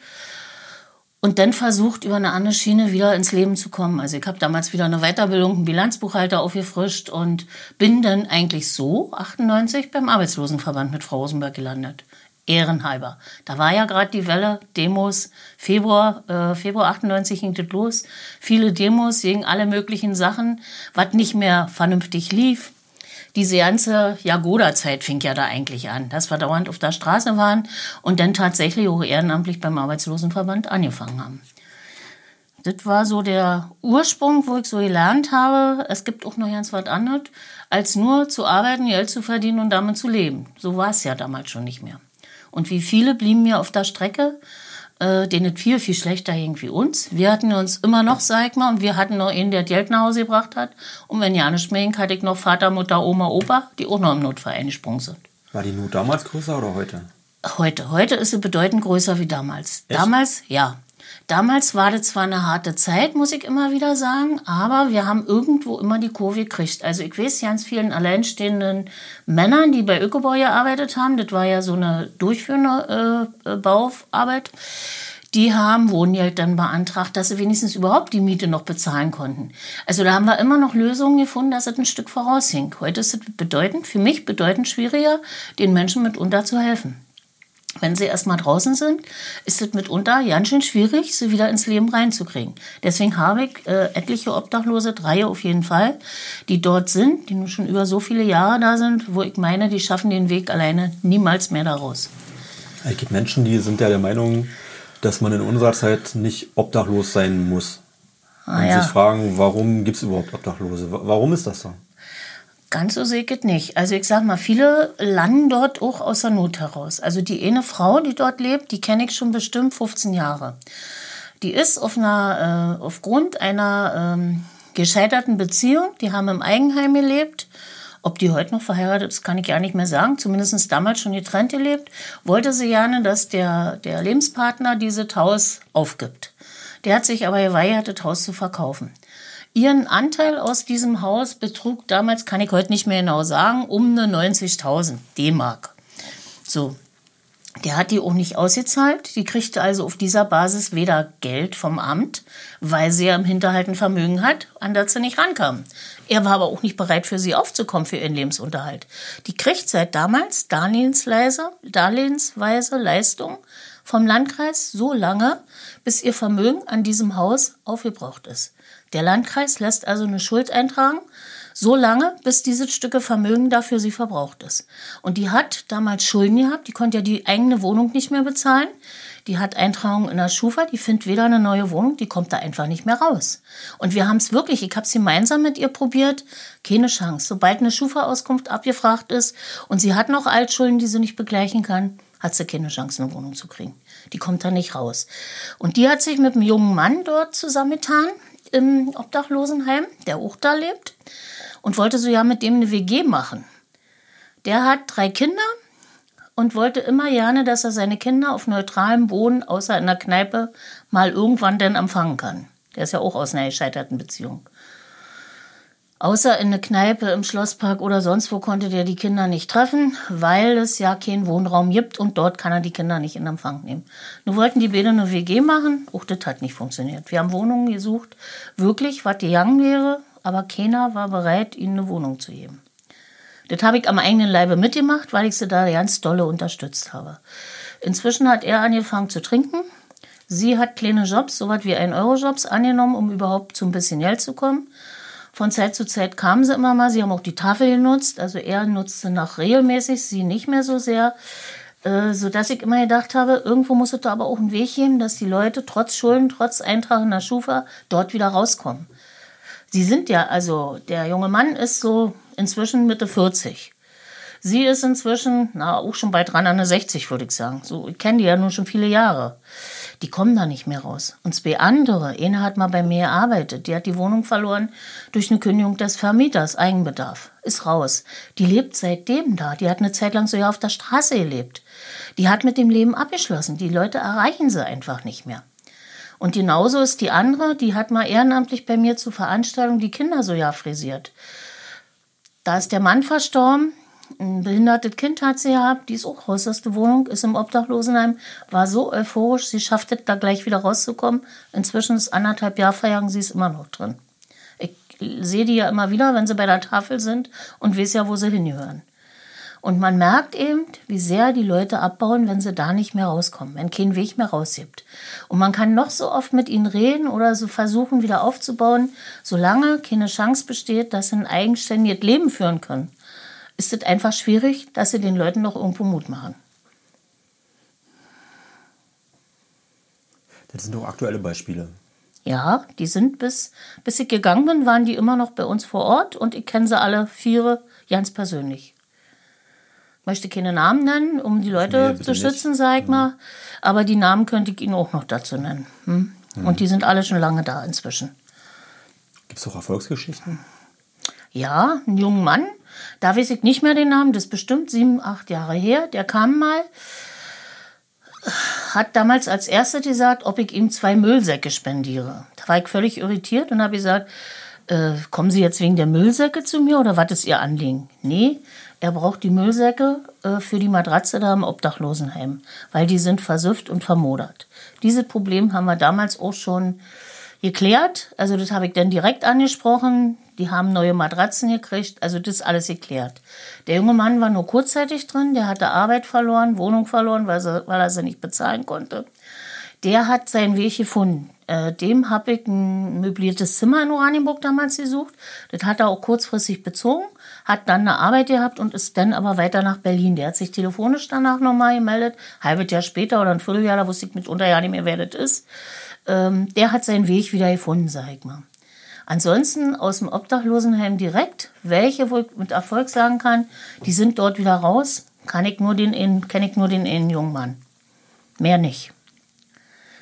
und dann versucht, über eine andere Schiene wieder ins Leben zu kommen. Also ich habe damals wieder eine Weiterbildung, einen Bilanzbuchhalter aufgefrischt und bin dann eigentlich so 98 beim Arbeitslosenverband mit Frau Rosenberg gelandet ehrenhalber. Da war ja gerade die Welle, Demos, Februar, äh, Februar 98 ging das los. Viele Demos gegen alle möglichen Sachen, was nicht mehr vernünftig lief. Diese ganze Jagoda-Zeit fing ja da eigentlich an, dass wir dauernd auf der Straße waren und dann tatsächlich auch ehrenamtlich beim Arbeitslosenverband angefangen haben. Das war so der Ursprung, wo ich so gelernt habe, es gibt auch noch ganz was anderes, als nur zu arbeiten, Geld zu verdienen und damit zu leben. So war es ja damals schon nicht mehr. Und wie viele blieben mir auf der Strecke, äh, denen es viel, viel schlechter ging wie uns. Wir hatten uns immer noch, sag ich mal, und wir hatten noch einen, der Geld nach Hause gebracht hat. Und wenn ja nicht mehr ging, hatte ich noch Vater, Mutter, Oma, Opa, die auch noch im Notfall eingesprungen sind. War die Not damals größer oder heute? Heute. Heute ist sie bedeutend größer wie damals. Echt? Damals, ja. Damals war das zwar eine harte Zeit, muss ich immer wieder sagen, aber wir haben irgendwo immer die Kurve gekriegt. Also ich weiß ganz vielen alleinstehenden Männern, die bei Ökobau gearbeitet haben, das war ja so eine durchführende äh, Bauarbeit, die haben Wohngeld dann beantragt, dass sie wenigstens überhaupt die Miete noch bezahlen konnten. Also da haben wir immer noch Lösungen gefunden, dass es ein Stück voraushing. Heute ist es bedeutend, für mich bedeutend schwieriger, den Menschen mitunter zu helfen wenn sie erstmal draußen sind, ist es mitunter ganz schön schwierig, sie wieder ins Leben reinzukriegen. Deswegen habe ich äh, etliche Obdachlose, drei auf jeden Fall, die dort sind, die nun schon über so viele Jahre da sind, wo ich meine, die schaffen den Weg alleine niemals mehr daraus. Es gibt Menschen, die sind ja der Meinung, dass man in unserer Zeit nicht obdachlos sein muss. Ah, und ja. sich fragen, warum gibt es überhaupt Obdachlose? Warum ist das so? Ganz so sehe ich es nicht. Also ich sag mal, viele landen dort auch aus der Not heraus. Also die eine Frau, die dort lebt, die kenne ich schon bestimmt 15 Jahre. Die ist auf einer, äh, aufgrund einer ähm, gescheiterten Beziehung, die haben im Eigenheim gelebt. Ob die heute noch verheiratet ist, kann ich ja nicht mehr sagen. Zumindest damals schon getrennt gelebt. Wollte sie gerne, dass der, der Lebenspartner dieses Haus aufgibt. Der hat sich aber geweigert, das Haus zu verkaufen. Ihren Anteil aus diesem Haus betrug damals, kann ich heute nicht mehr genau sagen, um eine 90.000 D-Mark. So. Der hat die auch nicht ausgezahlt. Die kriegte also auf dieser Basis weder Geld vom Amt, weil sie ja im Hinterhalt ein Vermögen hat, an das sie nicht rankam. Er war aber auch nicht bereit, für sie aufzukommen für ihren Lebensunterhalt. Die kriegt seit damals Darlehensweise, Darlehensweise Leistung vom Landkreis so lange, bis ihr Vermögen an diesem Haus aufgebraucht ist. Der Landkreis lässt also eine Schuld eintragen so lange, bis dieses Stücke Vermögen dafür sie verbraucht ist. Und die hat damals Schulden gehabt, die konnte ja die eigene Wohnung nicht mehr bezahlen. Die hat Eintragung in der Schufa, die findet weder eine neue Wohnung, die kommt da einfach nicht mehr raus. Und wir haben es wirklich, ich habe es gemeinsam mit ihr probiert, keine Chance. Sobald eine Schufa-Auskunft abgefragt ist und sie hat noch Altschulden, die sie nicht begleichen kann, hat sie keine Chance, eine Wohnung zu kriegen. Die kommt da nicht raus. Und die hat sich mit einem jungen Mann dort zusammengetan im Obdachlosenheim, der auch da lebt und wollte so ja mit dem eine WG machen. Der hat drei Kinder und wollte immer gerne, dass er seine Kinder auf neutralem Boden, außer in der Kneipe, mal irgendwann denn empfangen kann. Der ist ja auch aus einer gescheiterten Beziehung. Außer in eine Kneipe im Schlosspark oder sonst wo konnte der die Kinder nicht treffen, weil es ja keinen Wohnraum gibt und dort kann er die Kinder nicht in Empfang nehmen. Nun wollten die beide eine WG machen, auch das hat nicht funktioniert. Wir haben Wohnungen gesucht, wirklich, was gegangen wäre, aber keiner war bereit, ihnen eine Wohnung zu geben. Das habe ich am eigenen Leibe mitgemacht, weil ich sie da ganz dolle unterstützt habe. Inzwischen hat er angefangen zu trinken. Sie hat kleine Jobs, so was wie 1-Euro-Jobs angenommen, um überhaupt zu ein bisschen Geld zu kommen. Von Zeit zu Zeit kamen sie immer mal. Sie haben auch die Tafel genutzt. Also er nutzte noch regelmäßig, sie nicht mehr so sehr. Äh, sodass ich immer gedacht habe, irgendwo muss es da aber auch einen Weg geben, dass die Leute trotz Schulden, trotz Eintrag in der Schufa dort wieder rauskommen. Sie sind ja, also der junge Mann ist so inzwischen Mitte 40. Sie ist inzwischen, na, auch schon bald dran an eine 60, würde ich sagen. So, ich kenne die ja nun schon viele Jahre. Die kommen da nicht mehr raus. Und zwei andere, eine hat mal bei mir gearbeitet, die hat die Wohnung verloren durch eine Kündigung des Vermieters, Eigenbedarf, ist raus. Die lebt seitdem da. Die hat eine Zeit lang so ja auf der Straße gelebt. Die hat mit dem Leben abgeschlossen. Die Leute erreichen sie einfach nicht mehr. Und genauso ist die andere, die hat mal ehrenamtlich bei mir zur Veranstaltung die Kinder so ja frisiert. Da ist der Mann verstorben, ein behindertes Kind hat sie gehabt, die ist auch raus aus der Wohnung, ist im Obdachlosenheim, war so euphorisch, sie schafft es da gleich wieder rauszukommen. Inzwischen ist anderthalb Jahre vergangen, sie ist immer noch drin. Ich sehe die ja immer wieder, wenn sie bei der Tafel sind und weiß ja, wo sie hingehören. Und man merkt eben, wie sehr die Leute abbauen, wenn sie da nicht mehr rauskommen, wenn kein Weg mehr rausgibt. Und man kann noch so oft mit ihnen reden oder so versuchen, wieder aufzubauen, solange keine Chance besteht, dass sie ein eigenständiges Leben führen können, ist es einfach schwierig, dass sie den Leuten noch irgendwo Mut machen. Das sind doch aktuelle Beispiele. Ja, die sind bis, bis ich gegangen bin, waren die immer noch bei uns vor Ort und ich kenne sie alle vier ganz persönlich möchte keine Namen nennen, um die Leute nee, zu schützen, sag ich mhm. mal. Aber die Namen könnte ich Ihnen auch noch dazu nennen. Hm? Mhm. Und die sind alle schon lange da inzwischen. Gibt es auch Erfolgsgeschichten? Ja, ein junger Mann, da weiß ich nicht mehr den Namen, das ist bestimmt sieben, acht Jahre her. Der kam mal, hat damals als Erster gesagt, ob ich ihm zwei Müllsäcke spendiere. Da war ich völlig irritiert und habe gesagt, äh, kommen Sie jetzt wegen der Müllsäcke zu mir oder was ist Ihr Anliegen? Nee, er braucht die Müllsäcke äh, für die Matratze da im Obdachlosenheim, weil die sind versüfft und vermodert. Dieses Problem haben wir damals auch schon geklärt. Also das habe ich dann direkt angesprochen. Die haben neue Matratzen gekriegt. Also das ist alles geklärt. Der junge Mann war nur kurzzeitig drin. Der hatte Arbeit verloren, Wohnung verloren, weil, sie, weil er sie nicht bezahlen konnte. Der hat seinen Weg gefunden. Äh, dem habe ich ein möbliertes Zimmer in Oranienburg damals gesucht. Das hat er auch kurzfristig bezogen hat dann eine Arbeit gehabt und ist dann aber weiter nach Berlin. Der hat sich telefonisch danach nochmal gemeldet, halbes Jahr später oder ein Vierteljahr, da wusste ich mitunter ja nicht mehr, wer das ist. Ähm, der hat seinen Weg wieder gefunden, sag ich mal. Ansonsten aus dem Obdachlosenheim direkt, welche, wo ich mit Erfolg sagen kann, die sind dort wieder raus, kann ich nur den, kenne ich nur den jungen Mann. Mehr nicht.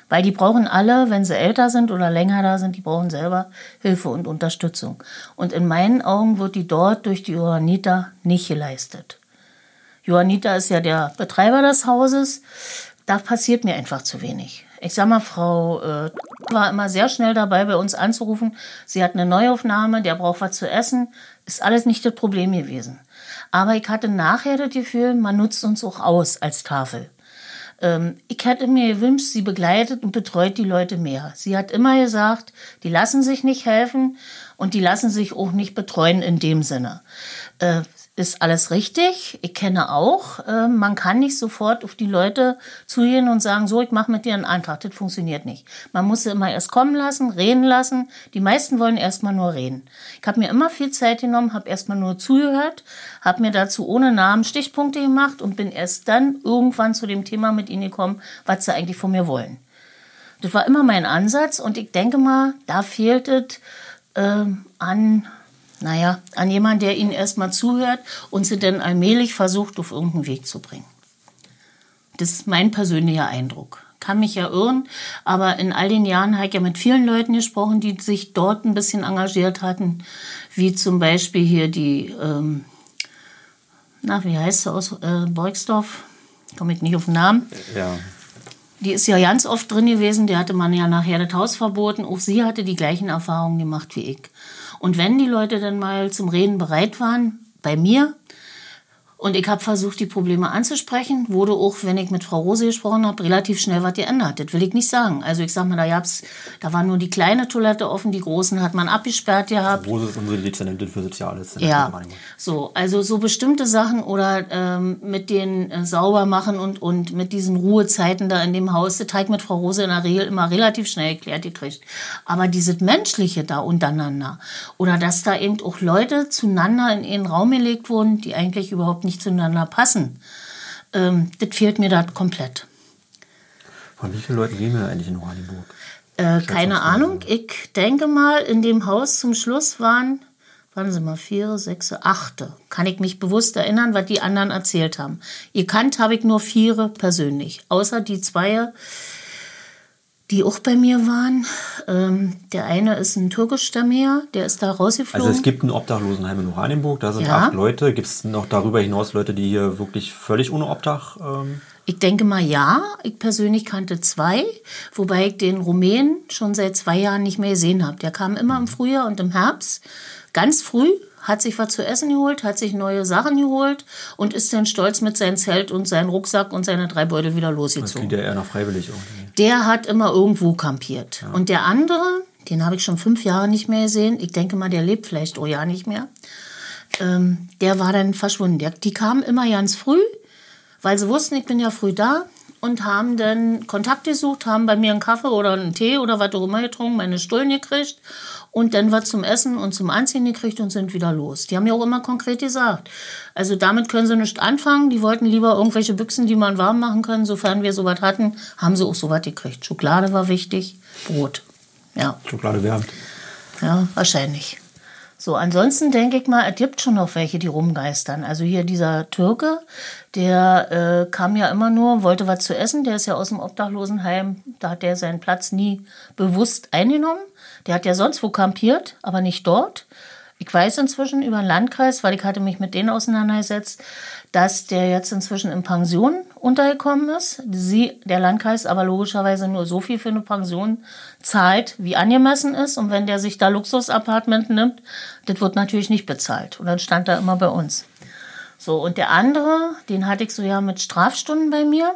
Weil die brauchen alle, wenn sie älter sind oder länger da sind, die brauchen selber Hilfe und Unterstützung. Und in meinen Augen wird die dort durch die Johanniter nicht geleistet. Johanniter ist ja der Betreiber des Hauses. Da passiert mir einfach zu wenig. Ich sag mal, Frau äh, war immer sehr schnell dabei, bei uns anzurufen. Sie hat eine Neuaufnahme, der braucht was zu essen. Ist alles nicht das Problem gewesen. Aber ich hatte nachher das Gefühl, man nutzt uns auch aus als Tafel. Ähm, ich hätte mir gewünscht, sie begleitet und betreut die Leute mehr. Sie hat immer gesagt, die lassen sich nicht helfen und die lassen sich auch nicht betreuen in dem Sinne. Äh, ist alles richtig. Ich kenne auch, äh, man kann nicht sofort auf die Leute zugehen und sagen, so, ich mache mit dir einen Antrag. Das funktioniert nicht. Man muss sie immer erst kommen lassen, reden lassen. Die meisten wollen erstmal nur reden. Ich habe mir immer viel Zeit genommen, habe erstmal nur zugehört, habe mir dazu ohne Namen Stichpunkte gemacht und bin erst dann irgendwann zu dem Thema mit ihnen gekommen, was sie eigentlich von mir wollen. Das war immer mein Ansatz und ich denke mal, da fehlt es äh, an naja, an jemanden, der ihnen erstmal zuhört und sie dann allmählich versucht, auf irgendeinen Weg zu bringen. Das ist mein persönlicher Eindruck. Kann mich ja irren, aber in all den Jahren habe ich ja mit vielen Leuten gesprochen, die sich dort ein bisschen engagiert hatten, wie zum Beispiel hier die, ähm, na, wie heißt sie aus äh, Beugsdorf? Komme ich nicht auf den Namen. Ja. Die ist ja ganz oft drin gewesen, der hatte man ja nachher das Haus verboten. Auch sie hatte die gleichen Erfahrungen gemacht wie ich. Und wenn die Leute dann mal zum Reden bereit waren, bei mir, und ich habe versucht, die Probleme anzusprechen. Wurde auch, wenn ich mit Frau Rose gesprochen habe, relativ schnell was geändert. Das will ich nicht sagen. Also ich sag mal, da gab's, da war nur die kleine Toilette offen, die großen hat man abgesperrt gehabt. Frau Rose ist unsere Dezernentin für Soziales. Ja, so, also so bestimmte Sachen oder ähm, mit den äh, Saubermachen und, und mit diesen Ruhezeiten da in dem Haus, das hat mit Frau Rose in der Regel immer relativ schnell erklärt gekriegt. Aber dieses Menschliche da untereinander oder dass da eben auch Leute zueinander in ihren Raum gelegt wurden, die eigentlich überhaupt nicht nicht zueinander passen. Ähm, das fehlt mir da komplett. Von wie vielen Leuten gehen wir eigentlich in Oranienburg? Äh, keine Ahnung. Ich denke mal, in dem Haus zum Schluss waren, waren sie mal, vier, sechs, achte. Kann ich mich bewusst erinnern, was die anderen erzählt haben. Ihr kannt habe ich nur vier persönlich. Außer die zwei, die auch bei mir waren. Ähm, der eine ist ein türkischstämmiger, der ist da rausgeflogen. Also es gibt ein Obdachlosenheim in Oranienburg, da sind ja. acht Leute. Gibt es noch darüber hinaus Leute, die hier wirklich völlig ohne Obdach... Ähm ich denke mal ja. Ich persönlich kannte zwei, wobei ich den Rumänen schon seit zwei Jahren nicht mehr gesehen habe. Der kam immer im Frühjahr und im Herbst, ganz früh, hat sich was zu essen geholt, hat sich neue Sachen geholt und ist dann stolz mit seinem Zelt und seinem Rucksack und seiner drei Beutel wieder losgezogen. Das geht ja eher noch freiwillig irgendwie. Der hat immer irgendwo kampiert. Ja. Und der andere, den habe ich schon fünf Jahre nicht mehr gesehen. Ich denke mal, der lebt vielleicht oh ja nicht mehr. Ähm, der war dann verschwunden. Der, die kamen immer ganz früh, weil sie wussten, ich bin ja früh da und haben dann Kontakt gesucht, haben bei mir einen Kaffee oder einen Tee oder was auch immer getrunken, meine Stullen gekriegt und dann was zum Essen und zum Anziehen gekriegt und sind wieder los. Die haben ja auch immer konkret gesagt. Also damit können sie nicht anfangen. Die wollten lieber irgendwelche Büchsen, die man warm machen können. Sofern wir sowas hatten, haben sie auch sowas gekriegt. Schokolade war wichtig, Brot. Ja. Schokolade wärmt. Ja, wahrscheinlich. So, ansonsten denke ich mal, es gibt schon noch welche, die rumgeistern. Also hier dieser Türke, der äh, kam ja immer nur, wollte was zu essen. Der ist ja aus dem Obdachlosenheim, da hat der seinen Platz nie bewusst eingenommen. Der hat ja sonst wo kampiert, aber nicht dort. Ich weiß inzwischen über den Landkreis, weil ich hatte mich mit denen auseinandergesetzt, dass der jetzt inzwischen in Pension untergekommen ist. Sie, der Landkreis aber logischerweise nur so viel für eine Pension zahlt, wie angemessen ist. Und wenn der sich da Luxusapartment nimmt, das wird natürlich nicht bezahlt. Und dann stand er immer bei uns. So, und der andere, den hatte ich so ja mit Strafstunden bei mir.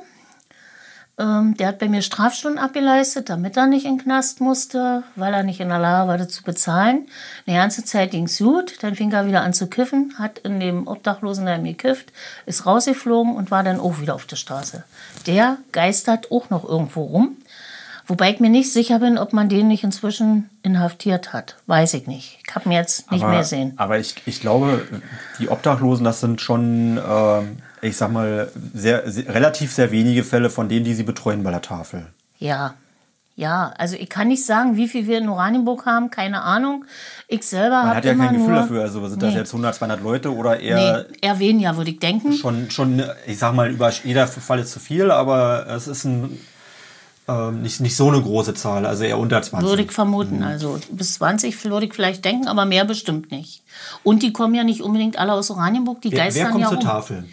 Ähm, der hat bei mir Strafstunden abgeleistet, damit er nicht in den Knast musste, weil er nicht in der Lage war, das zu bezahlen. Eine ganze Zeit ging es gut, dann fing er wieder an zu kiffen, hat in dem Obdachlosenheim gekifft, ist rausgeflogen und war dann auch wieder auf der Straße. Der geistert auch noch irgendwo rum. Wobei ich mir nicht sicher bin, ob man den nicht inzwischen inhaftiert hat. Weiß ich nicht. Ich habe mir jetzt nicht aber, mehr sehen. Aber ich, ich glaube, die Obdachlosen, das sind schon, äh, ich sag mal, sehr, sehr, relativ sehr wenige Fälle von denen, die sie betreuen bei der Tafel. Ja. Ja, also ich kann nicht sagen, wie viel wir in Oranienburg haben, keine Ahnung. Ich selber habe Man hat ja kein Gefühl dafür, also sind nee. das jetzt 100, 200 Leute oder eher... Nee, eher weniger, würde ich denken. Schon, schon, ich sag mal, über jeder Fall ist zu viel, aber es ist ein ähm, nicht, nicht so eine große Zahl, also eher unter 20. Würde ich vermuten. Mhm. Also bis 20 würde ich vielleicht denken, aber mehr bestimmt nicht. Und die kommen ja nicht unbedingt alle aus Oranienburg, die wer, geistern wer kommt ja zur um. Tafel?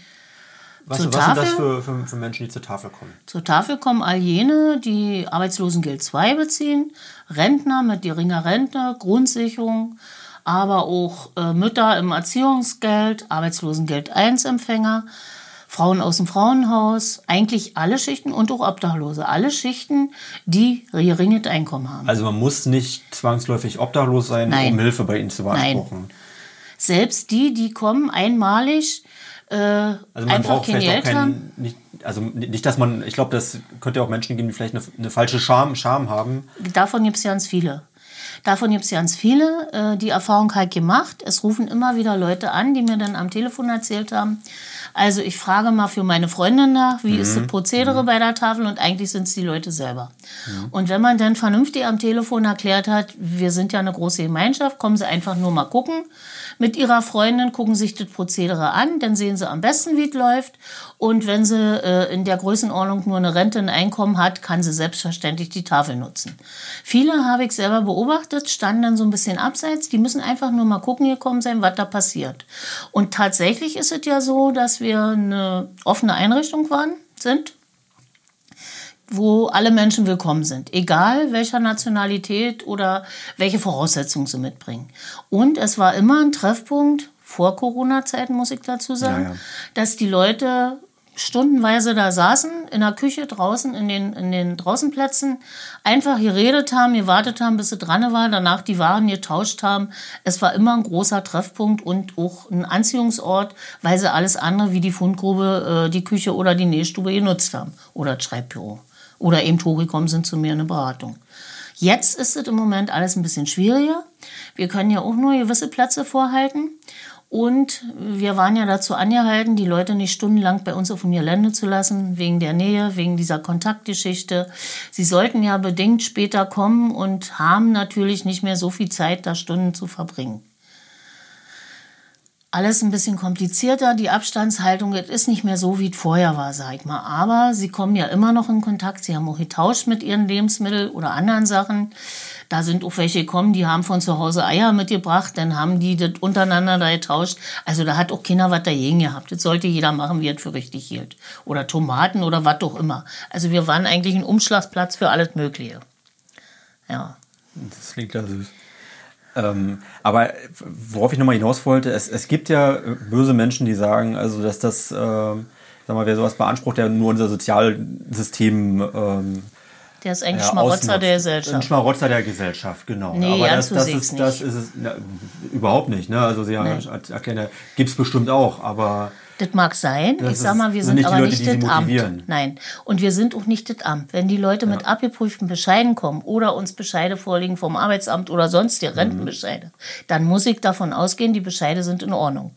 Was, zur was Tafel? sind das für, für, für, Menschen, die zur Tafel kommen? Zur Tafel kommen all jene, die Arbeitslosengeld 2 beziehen, Rentner mit geringer Rente, Grundsicherung, aber auch äh, Mütter im Erziehungsgeld, Arbeitslosengeld 1 Empfänger, Frauen aus dem Frauenhaus, eigentlich alle Schichten und auch Obdachlose. Alle Schichten, die geringes Einkommen haben. Also man muss nicht zwangsläufig obdachlos sein, Nein. um Hilfe bei ihnen zu beanspruchen. Selbst die, die kommen einmalig, äh, Also man einfach braucht vielleicht auch keinen, nicht, also nicht, dass man, ich glaube, das könnte ja auch Menschen geben, die vielleicht eine, eine falsche Scham, Scham haben. Davon gibt es ganz viele. Davon gibt es ganz viele. Äh, die Erfahrung halt gemacht. Es rufen immer wieder Leute an, die mir dann am Telefon erzählt haben. Also ich frage mal für meine Freundin nach, wie ist das Prozedere bei der Tafel und eigentlich sind es die Leute selber. Und wenn man dann vernünftig am Telefon erklärt hat, wir sind ja eine große Gemeinschaft, kommen Sie einfach nur mal gucken mit Ihrer Freundin, gucken sich das Prozedere an, dann sehen Sie am besten, wie es läuft. Und wenn sie äh, in der Größenordnung nur eine Rente, ein Einkommen hat, kann sie selbstverständlich die Tafel nutzen. Viele habe ich selber beobachtet, standen dann so ein bisschen abseits. Die müssen einfach nur mal gucken gekommen sein, was da passiert. Und tatsächlich ist es ja so, dass wir eine offene Einrichtung waren, sind wo alle Menschen willkommen sind, egal welcher Nationalität oder welche Voraussetzungen sie mitbringen. Und es war immer ein Treffpunkt, vor Corona-Zeiten muss ich dazu sagen, Ja, ja. dass die Leute stundenweise da saßen, in der Küche draußen, in den, in den Draußenplätzen, einfach geredet haben, gewartet haben, bis sie dran war, danach die Waren getauscht haben. Es war immer ein großer Treffpunkt und auch ein Anziehungsort, weil sie alles andere wie die Fundgrube, äh, die Küche oder die Nähstube genutzt haben oder das Schreibbüro. Oder eben hochgekommen sind zu mir in eine Beratung. Jetzt ist es im Moment alles ein bisschen schwieriger. Wir können ja auch nur gewisse Plätze vorhalten. Und wir waren ja dazu angehalten, die Leute nicht stundenlang bei uns auf dem Gelände zu lassen, wegen der Nähe, wegen dieser Kontaktgeschichte. Sie sollten ja bedingt später kommen und haben natürlich nicht mehr so viel Zeit, da Stunden zu verbringen. Alles ein bisschen komplizierter, die Abstandshaltung, ist nicht mehr so, wie es vorher war, sag ich mal. Aber sie kommen ja immer noch in Kontakt, sie haben auch getauscht mit ihren Lebensmitteln oder anderen Sachen. Da sind auch welche gekommen, die haben von zu Hause Eier mitgebracht, dann haben die das untereinander da getauscht. Also da hat auch keiner was dagegen gehabt. Das sollte jeder machen, wie er es für richtig hielt. Oder Tomaten oder was auch immer. Also wir waren eigentlich ein Umschlagsplatz für alles Mögliche. Ja. Das klingt ja süß. Ähm, aber worauf ich nochmal hinaus wollte, es, es gibt ja böse Menschen, die sagen, also dass das, äh, sag mal, wer sowas beansprucht, der nur unser Sozialsystem ähm, Der ist eigentlich ja, Schmarotzer der Ein Gesellschaft. Schmarotzer der Gesellschaft, genau. Nee, aber das, das, ist, das ist es na, überhaupt nicht. Ne? Also Sie haben erklären, gibt es bestimmt auch, aber Das mag sein. Das ich sag mal, wir sind nicht die aber Leute, nicht die das. Amt. Nein. Und wir sind auch nicht das Amt. Wenn die Leute mit abgeprüften Bescheiden kommen oder uns Bescheide vorlegen vom Arbeitsamt oder Mhm. sonstige Rentenbescheide, dann muss ich davon ausgehen, die Bescheide sind in Ordnung.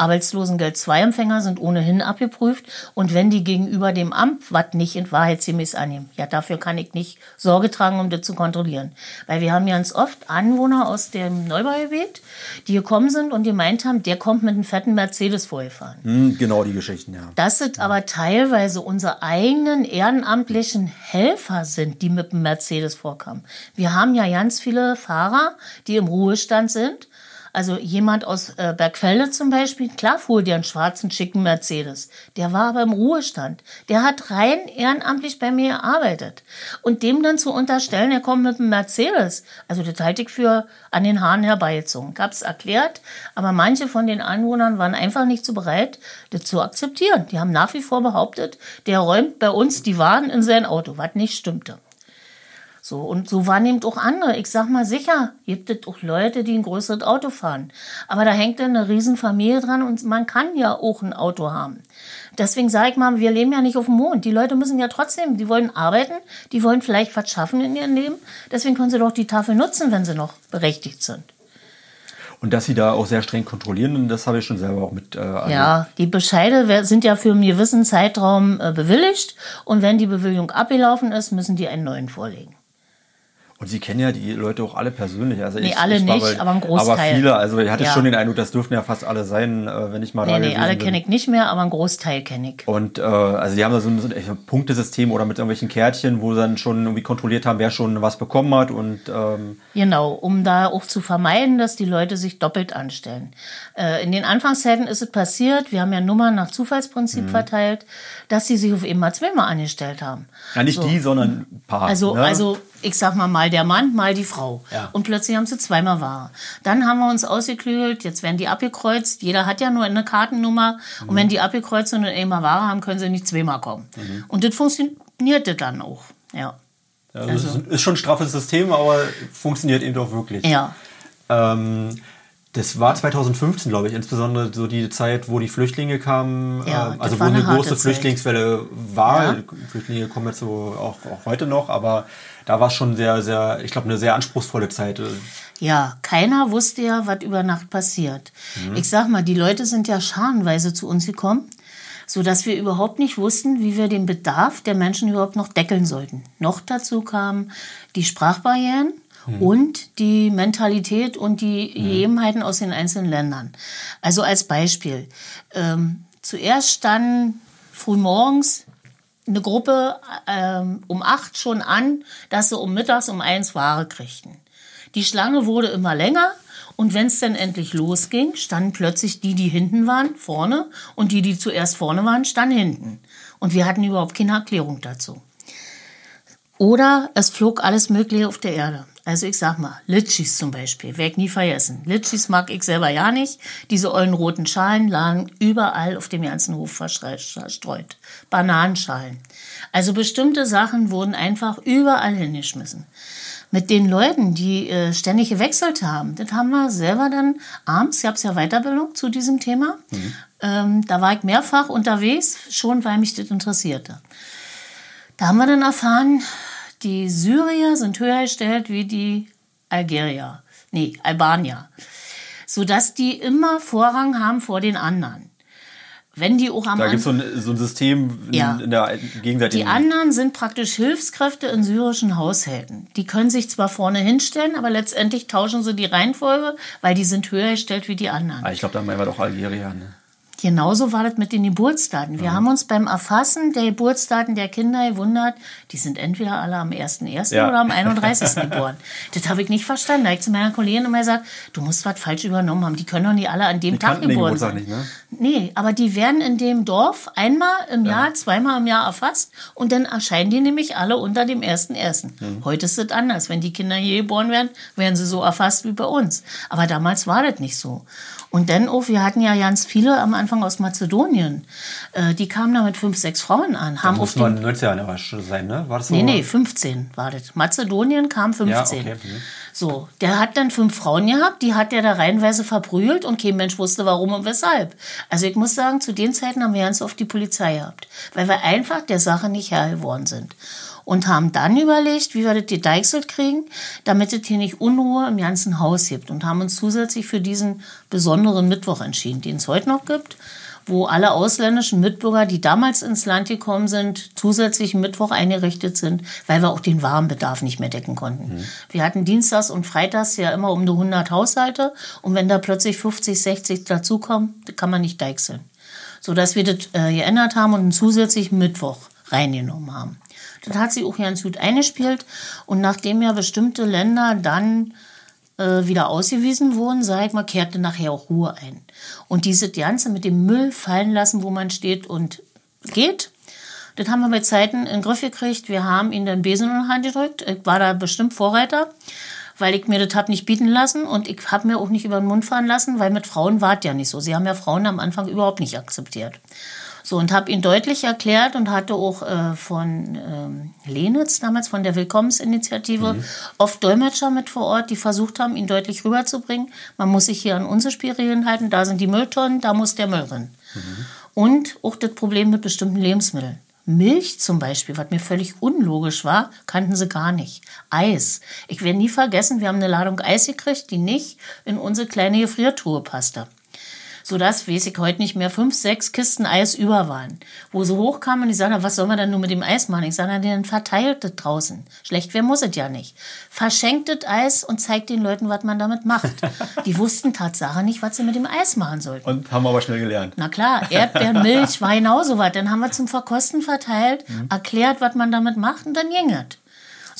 Arbeitslosengeld II-Empfänger sind ohnehin abgeprüft und wenn die gegenüber dem Amt was nicht in wahrheitsgemäß annehmen, ja, dafür kann ich nicht Sorge tragen, um das zu kontrollieren. Weil wir haben ganz oft Anwohner aus dem Neubaugebiet, die gekommen sind und gemeint haben, der kommt mit einem fetten Mercedes vorgefahren. hm, genau die Geschichten, ja. Dass es aber teilweise unsere eigenen ehrenamtlichen Helfer sind, die mit dem Mercedes vorkamen. Wir haben ja ganz viele Fahrer, die im Ruhestand sind. Also jemand aus äh, Bergfelde zum Beispiel, klar fuhr der einen schwarzen, schicken Mercedes. Der war aber im Ruhestand. Der hat rein ehrenamtlich bei mir gearbeitet. Und dem dann zu unterstellen, er kommt mit einem Mercedes, also das halte ich für an den Haaren herbeigezogen. Ich habe es erklärt, aber manche von den Anwohnern waren einfach nicht so bereit, das zu akzeptieren. Die haben nach wie vor behauptet, der räumt bei uns die Waren in sein Auto, was nicht stimmte. So, und so wahrnehmt auch andere. Ich sag mal sicher, gibt es auch Leute, die ein größeres Auto fahren. Aber da hängt dann eine Riesenfamilie dran und man kann ja auch ein Auto haben. Deswegen sage ich mal, wir leben ja nicht auf dem Mond. Die Leute müssen ja trotzdem, die wollen arbeiten, die wollen vielleicht was schaffen in ihrem Leben. Deswegen können sie doch die Tafel nutzen, wenn sie noch berechtigt sind. Und dass sie da auch sehr streng kontrollieren, und das habe ich schon selber auch mit äh. Ja, die Bescheide sind ja für einen gewissen Zeitraum äh, bewilligt. Und wenn die Bewilligung abgelaufen ist, müssen die einen neuen vorlegen. Und Sie kennen ja die Leute auch alle persönlich. Also Nee, ich, alle ich nicht, aber ein Großteil. Aber viele, also ich hatte Ja. schon den Eindruck, das dürften ja fast alle sein, äh, wenn ich mal da Nee, nee, gewesen alle kenne ich nicht mehr, aber einen Großteil kenne ich. Und äh, also die haben da so ein, so ein Punktesystem oder mit irgendwelchen Kärtchen, wo sie dann schon irgendwie kontrolliert haben, wer schon was bekommen hat. Und ähm, Genau, um da auch zu vermeiden, dass die Leute sich doppelt anstellen. Äh, in den Anfangszeiten ist es passiert, wir haben ja Nummern nach Zufallsprinzip Mhm. verteilt, dass sie sich auf eben mal zweimal angestellt haben. ja, nicht So. die, sondern ein paar. Also, ne? also ich sag mal mal der Mann, mal die Frau. Ja. Und plötzlich haben sie zweimal Ware. Dann haben wir uns ausgeklügelt, jetzt werden die abgekreuzt. Jeder hat ja nur eine Kartennummer. Und wenn die abgekreuzt und einmal Ware haben, können sie nicht zweimal kommen. Und das funktionierte dann auch. Ja. Also es ist schon ein straffes System, aber funktioniert eben doch wirklich. Ja. Ähm, das war 2015, glaube ich, insbesondere so die Zeit, wo die Flüchtlinge kamen, Ja, äh, also wo eine eine große. Flüchtlingswelle war. Ja. Flüchtlinge kommen jetzt so auch, auch heute noch, aber da war es schon sehr, sehr, ich glaube, eine sehr anspruchsvolle Zeit. Äh, Ja, keiner wusste ja, was über Nacht passiert. Mhm. Ich sag mal, die Leute sind ja scharenweise zu uns gekommen, sodass wir überhaupt nicht wussten, wie wir den Bedarf der Menschen überhaupt noch deckeln sollten. Noch dazu kamen die Sprachbarrieren Mhm. und die Mentalität und die Gegebenheiten aus den einzelnen Ländern. Also als Beispiel. Ähm, zuerst standen frühmorgens eine Gruppe ähm, um acht schon an, dass sie um mittags um eins Ware kriegten. Die Schlange wurde immer länger und wenn es dann endlich losging, standen plötzlich die, die hinten waren, vorne und die, die zuerst vorne waren, standen hinten. Und wir hatten überhaupt keine Erklärung dazu. Oder es flog alles Mögliche auf der Erde. Also ich sag mal, Litschis zum Beispiel, werde ich nie vergessen. Litschis mag ich selber ja nicht. Diese ollen roten Schalen lagen überall auf dem ganzen Hof verstreut. Bananenschalen. Also bestimmte Sachen wurden einfach überall hingeschmissen. Mit den Leuten, die äh, ständig gewechselt haben, das haben wir selber dann abends, gab es ja Weiterbildung zu diesem Thema. Ähm, da war ich mehrfach unterwegs, schon weil mich das interessierte. Da haben wir dann erfahren, die Syrier sind höher gestellt wie die Algerier. Nee, Albanier. Sodass die immer Vorrang haben vor den anderen. Wenn die auch am Da gibt es so, so ein System in, Ja. in der gegenseitigen. Die anderen sind praktisch Hilfskräfte in syrischen Haushalten. Die können sich zwar vorne hinstellen, aber letztendlich tauschen sie die Reihenfolge, weil die sind höher gestellt wie die anderen. Ah, ich glaube, da meinen wir doch Algerier. Ne? Genauso war das mit den Geburtsdaten. Wir haben uns beim Erfassen der Geburtsdaten der Kinder gewundert, die sind entweder alle am 1.1. Ja. oder am 31. geboren. Das habe ich nicht verstanden. Da habe ich zu meiner Kollegin immer gesagt, du musst was falsch übernommen haben. Die können doch nicht alle an dem Die Tag geboren sein. nicht, ne? Nee, aber die werden in dem Dorf einmal im Jahr, zweimal im Jahr erfasst und dann erscheinen die nämlich alle unter dem 1.1. Mhm. Heute ist es anders. Wenn die Kinder hier geboren werden, werden sie so erfasst wie bei uns. Aber damals war das nicht so. Und dann auch, wir hatten ja ganz viele am Anfang aus Mazedonien. Äh, die kamen da mit fünf, sechs Frauen an. Haben Muss auf den, man 19 Jahre sein, ne? War das so? Nee, nee, 15 war das. Mazedonien kam 15. Ja, okay. Mhm. So, der hat dann fünf Frauen gehabt, die hat der da reihenweise verprügelt und kein Mensch wusste warum und weshalb. Also ich muss sagen, zu den Zeiten haben wir ganz oft die Polizei gehabt, weil wir einfach der Sache nicht Herr geworden sind. Und haben dann überlegt, wie wir das gedeichselt kriegen, damit es hier nicht Unruhe im ganzen Haus gibt. Und haben uns zusätzlich für diesen besonderen Mittwoch entschieden, den es heute noch gibt wo alle ausländischen Mitbürger, die damals ins Land gekommen sind, zusätzlich Mittwoch eingerichtet sind, weil wir auch den Warenbedarf nicht mehr decken konnten. Wir hatten Dienstags und Freitags ja immer um die 100 Haushalte und wenn da plötzlich 50, 60 dazukommen, kann man nicht deichseln. Sodass wir das äh, geändert haben und einen zusätzlichen Mittwoch reingenommen haben. Das hat sich auch ganz gut eingespielt und nachdem ja bestimmte Länder dann äh, wieder ausgewiesen wurden, sag ich mal, kehrte nachher auch Ruhe ein. Und dieses Ganze mit dem Müll fallen lassen, wo man steht und geht, das haben wir bei Zeiten in den Griff gekriegt. Wir haben ihnen den Besen in die Hand gedrückt. Ich war da bestimmt Vorreiter, weil ich mir das hab nicht bieten lassen und ich habe mir auch nicht über den Mund fahren lassen, weil mit Frauen war es ja nicht so. Sie haben ja Frauen am Anfang überhaupt nicht akzeptiert. So, und habe ihn deutlich erklärt und hatte auch äh, von ähm, Lenitz, damals von der Willkommensinitiative, oft Dolmetscher mit vor Ort, die versucht haben, ihn deutlich rüberzubringen. Man muss sich hier an unsere Spielregeln halten, da sind die Mülltonnen, da muss der Müll rein. Und auch das Problem mit bestimmten Lebensmitteln. Milch zum Beispiel, was mir völlig unlogisch war, kannten sie gar nicht. Eis. Ich werde nie vergessen, wir haben eine Ladung Eis gekriegt, die nicht in unsere kleine Gefriertruhe passte sodass, weiß ich heute nicht mehr, fünf, sechs Kisten Eis über waren. Wo sie hochkamen und die sagten, was soll man denn nur mit dem Eis machen? Ich sage, dann verteilt das draußen. Schlecht wer muss es ja nicht. Verschenkt das Eis und zeigt den Leuten, was man damit macht. Die wussten Tatsache nicht, was sie mit dem Eis machen sollten. Und haben aber schnell gelernt. Na klar, Erdbeermilch war genauso was. Dann haben wir zum Verkosten verteilt, erklärt, was man damit macht und dann ging es.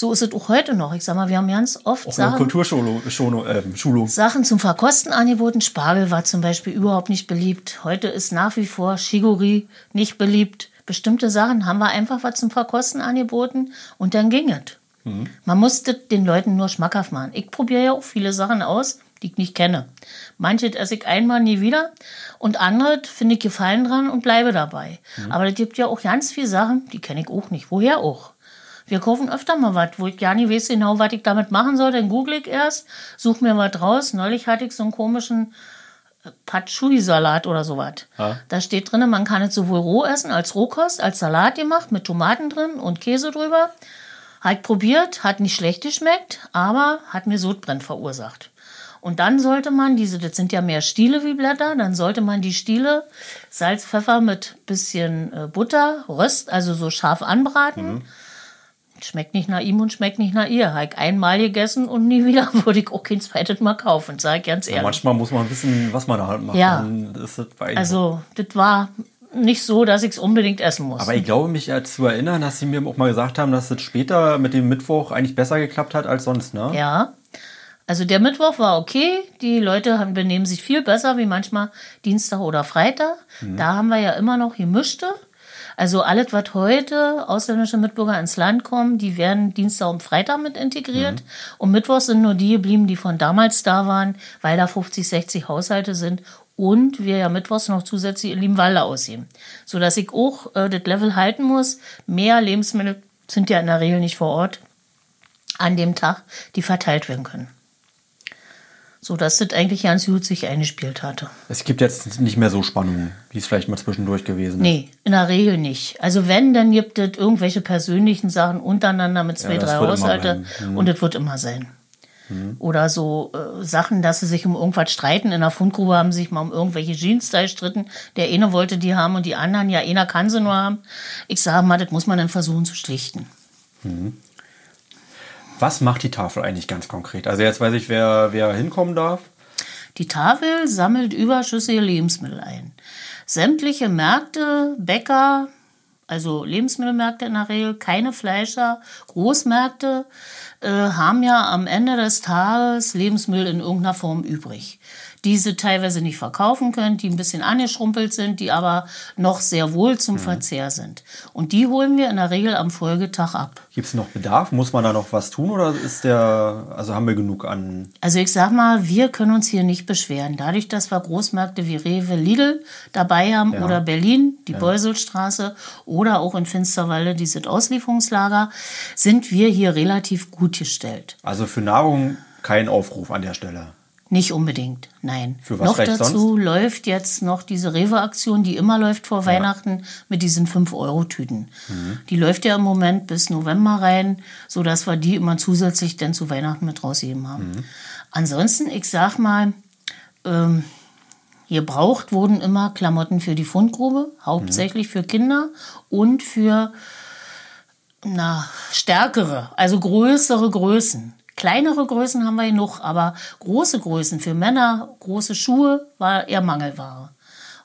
So ist es auch heute noch. Ich sag mal, wir haben ganz oft Auch Sachen, Kulturschulung. Schulung, äh. Sachen zum Verkosten angeboten. Spargel war zum Beispiel überhaupt nicht beliebt. Heute ist nach wie vor Shigori nicht beliebt. Bestimmte Sachen haben wir einfach was zum Verkosten angeboten und dann ging es. Man musste den Leuten nur schmackhaft machen. Ich probiere ja auch viele Sachen aus, die ich nicht kenne. Manche esse ich einmal nie wieder und andere finde ich gefallen dran und bleibe dabei. Aber es gibt ja auch ganz viele Sachen, die kenne ich auch nicht. Woher auch? Wir kaufen öfter mal was, wo ich gar nicht weiß genau, was ich damit machen soll. Dann google ich erst, suche mir was raus. Neulich hatte ich so einen komischen Patchouli-Salat oder sowas. Ja. Da steht drin, man kann es sowohl roh essen als Rohkost, als Salat gemacht mit Tomaten drin und Käse drüber. Hat probiert, hat nicht schlecht geschmeckt, aber hat mir Sodbrennen verursacht. Und dann sollte man diese, das sind ja mehr Stiele wie Blätter, dann sollte man die Stiele Salz, Pfeffer mit bisschen äh, Butter, Röst, also so scharf anbraten. Schmeckt nicht nach ihm und schmeckt nicht nach ihr. Habe ich einmal gegessen und nie wieder würde ich auch kein zweites Mal kaufen, sage ich ganz Ja, ehrlich. manchmal muss man wissen, was man da halt macht. Ja. Das Also, das war nicht so, dass ich es unbedingt essen muss. Aber ich glaube, mich ja zu erinnern, dass sie mir auch mal gesagt haben, dass es später mit dem Mittwoch eigentlich besser geklappt hat als sonst, ne? Ja. Also der Mittwoch war okay. Die Leute haben, benehmen sich viel besser wie manchmal Dienstag oder Freitag. Da haben wir ja immer noch gemischte. Also alles, was heute ausländische Mitbürger ins Land kommen, die werden Dienstag und Freitag mit integriert. Und Mittwoch sind nur die geblieben, die von damals da waren, weil da 50, 60 Haushalte sind. Und wir ja Mittwochs noch zusätzlich in Liebenwalde ausheben. Sodass ich auch äh, das Level halten muss. Mehr Lebensmittel sind ja in der Regel nicht vor Ort an dem Tag, die verteilt werden können. So dass das eigentlich ganz gut sich eingespielt hatte. Es gibt jetzt nicht mehr so Spannungen, wie es vielleicht mal zwischendurch gewesen ist. Nee, in der Regel nicht. Also wenn, dann gibt es irgendwelche persönlichen Sachen untereinander mit zwei, Ja, das drei wird immer Haushalte bleiben. Mhm. und es wird immer sein. Oder so äh, Sachen, dass sie sich um irgendwas streiten. In der Fundgrube haben sie sich mal um irgendwelche Jeans da gestritten. Der eine wollte die haben und die anderen, ja, einer kann sie nur haben. Ich sage mal, das muss man dann versuchen zu schlichten. Was macht die Tafel eigentlich ganz konkret? Also jetzt weiß ich, wer, wer hinkommen darf. Die Tafel sammelt überschüssige Lebensmittel ein. Sämtliche Märkte, Bäcker, also Lebensmittelmärkte in der Regel, keine Fleischer, Großmärkte, äh, haben ja am Ende des Tages Lebensmittel in irgendeiner Form übrig. Die sie teilweise nicht verkaufen können, die ein bisschen angeschrumpelt sind, die aber noch sehr wohl zum Verzehr sind. Und die holen wir in der Regel am Folgetag ab. Gibt es noch Bedarf? Muss man da noch was tun oder ist der, also haben wir genug an? Also ich sag mal, wir können uns hier nicht beschweren. Dadurch, dass wir Großmärkte wie Rewe, Lidl dabei haben Ja. oder Berlin, die Beuselstraße oder auch in Finsterwalde dieses Auslieferungslager, sind wir hier relativ gut gestellt. Also für Nahrung kein Aufruf an der Stelle. Nicht unbedingt, nein. Für was noch dazu läuft jetzt noch diese Rewe-Aktion, die immer läuft vor Weihnachten mit diesen 5-Euro-Tüten. Mhm. Die läuft ja im Moment bis November rein, sodass wir die immer zusätzlich dann zu Weihnachten mit rausgeben haben. Mhm. Ansonsten, ich sag mal, ähm, gebraucht wurden immer Klamotten für die Fundgrube, hauptsächlich für Kinder und für na, stärkere, also größere Größen. Kleinere Größen haben wir genug, aber große Größen für Männer, große Schuhe war eher Mangelware.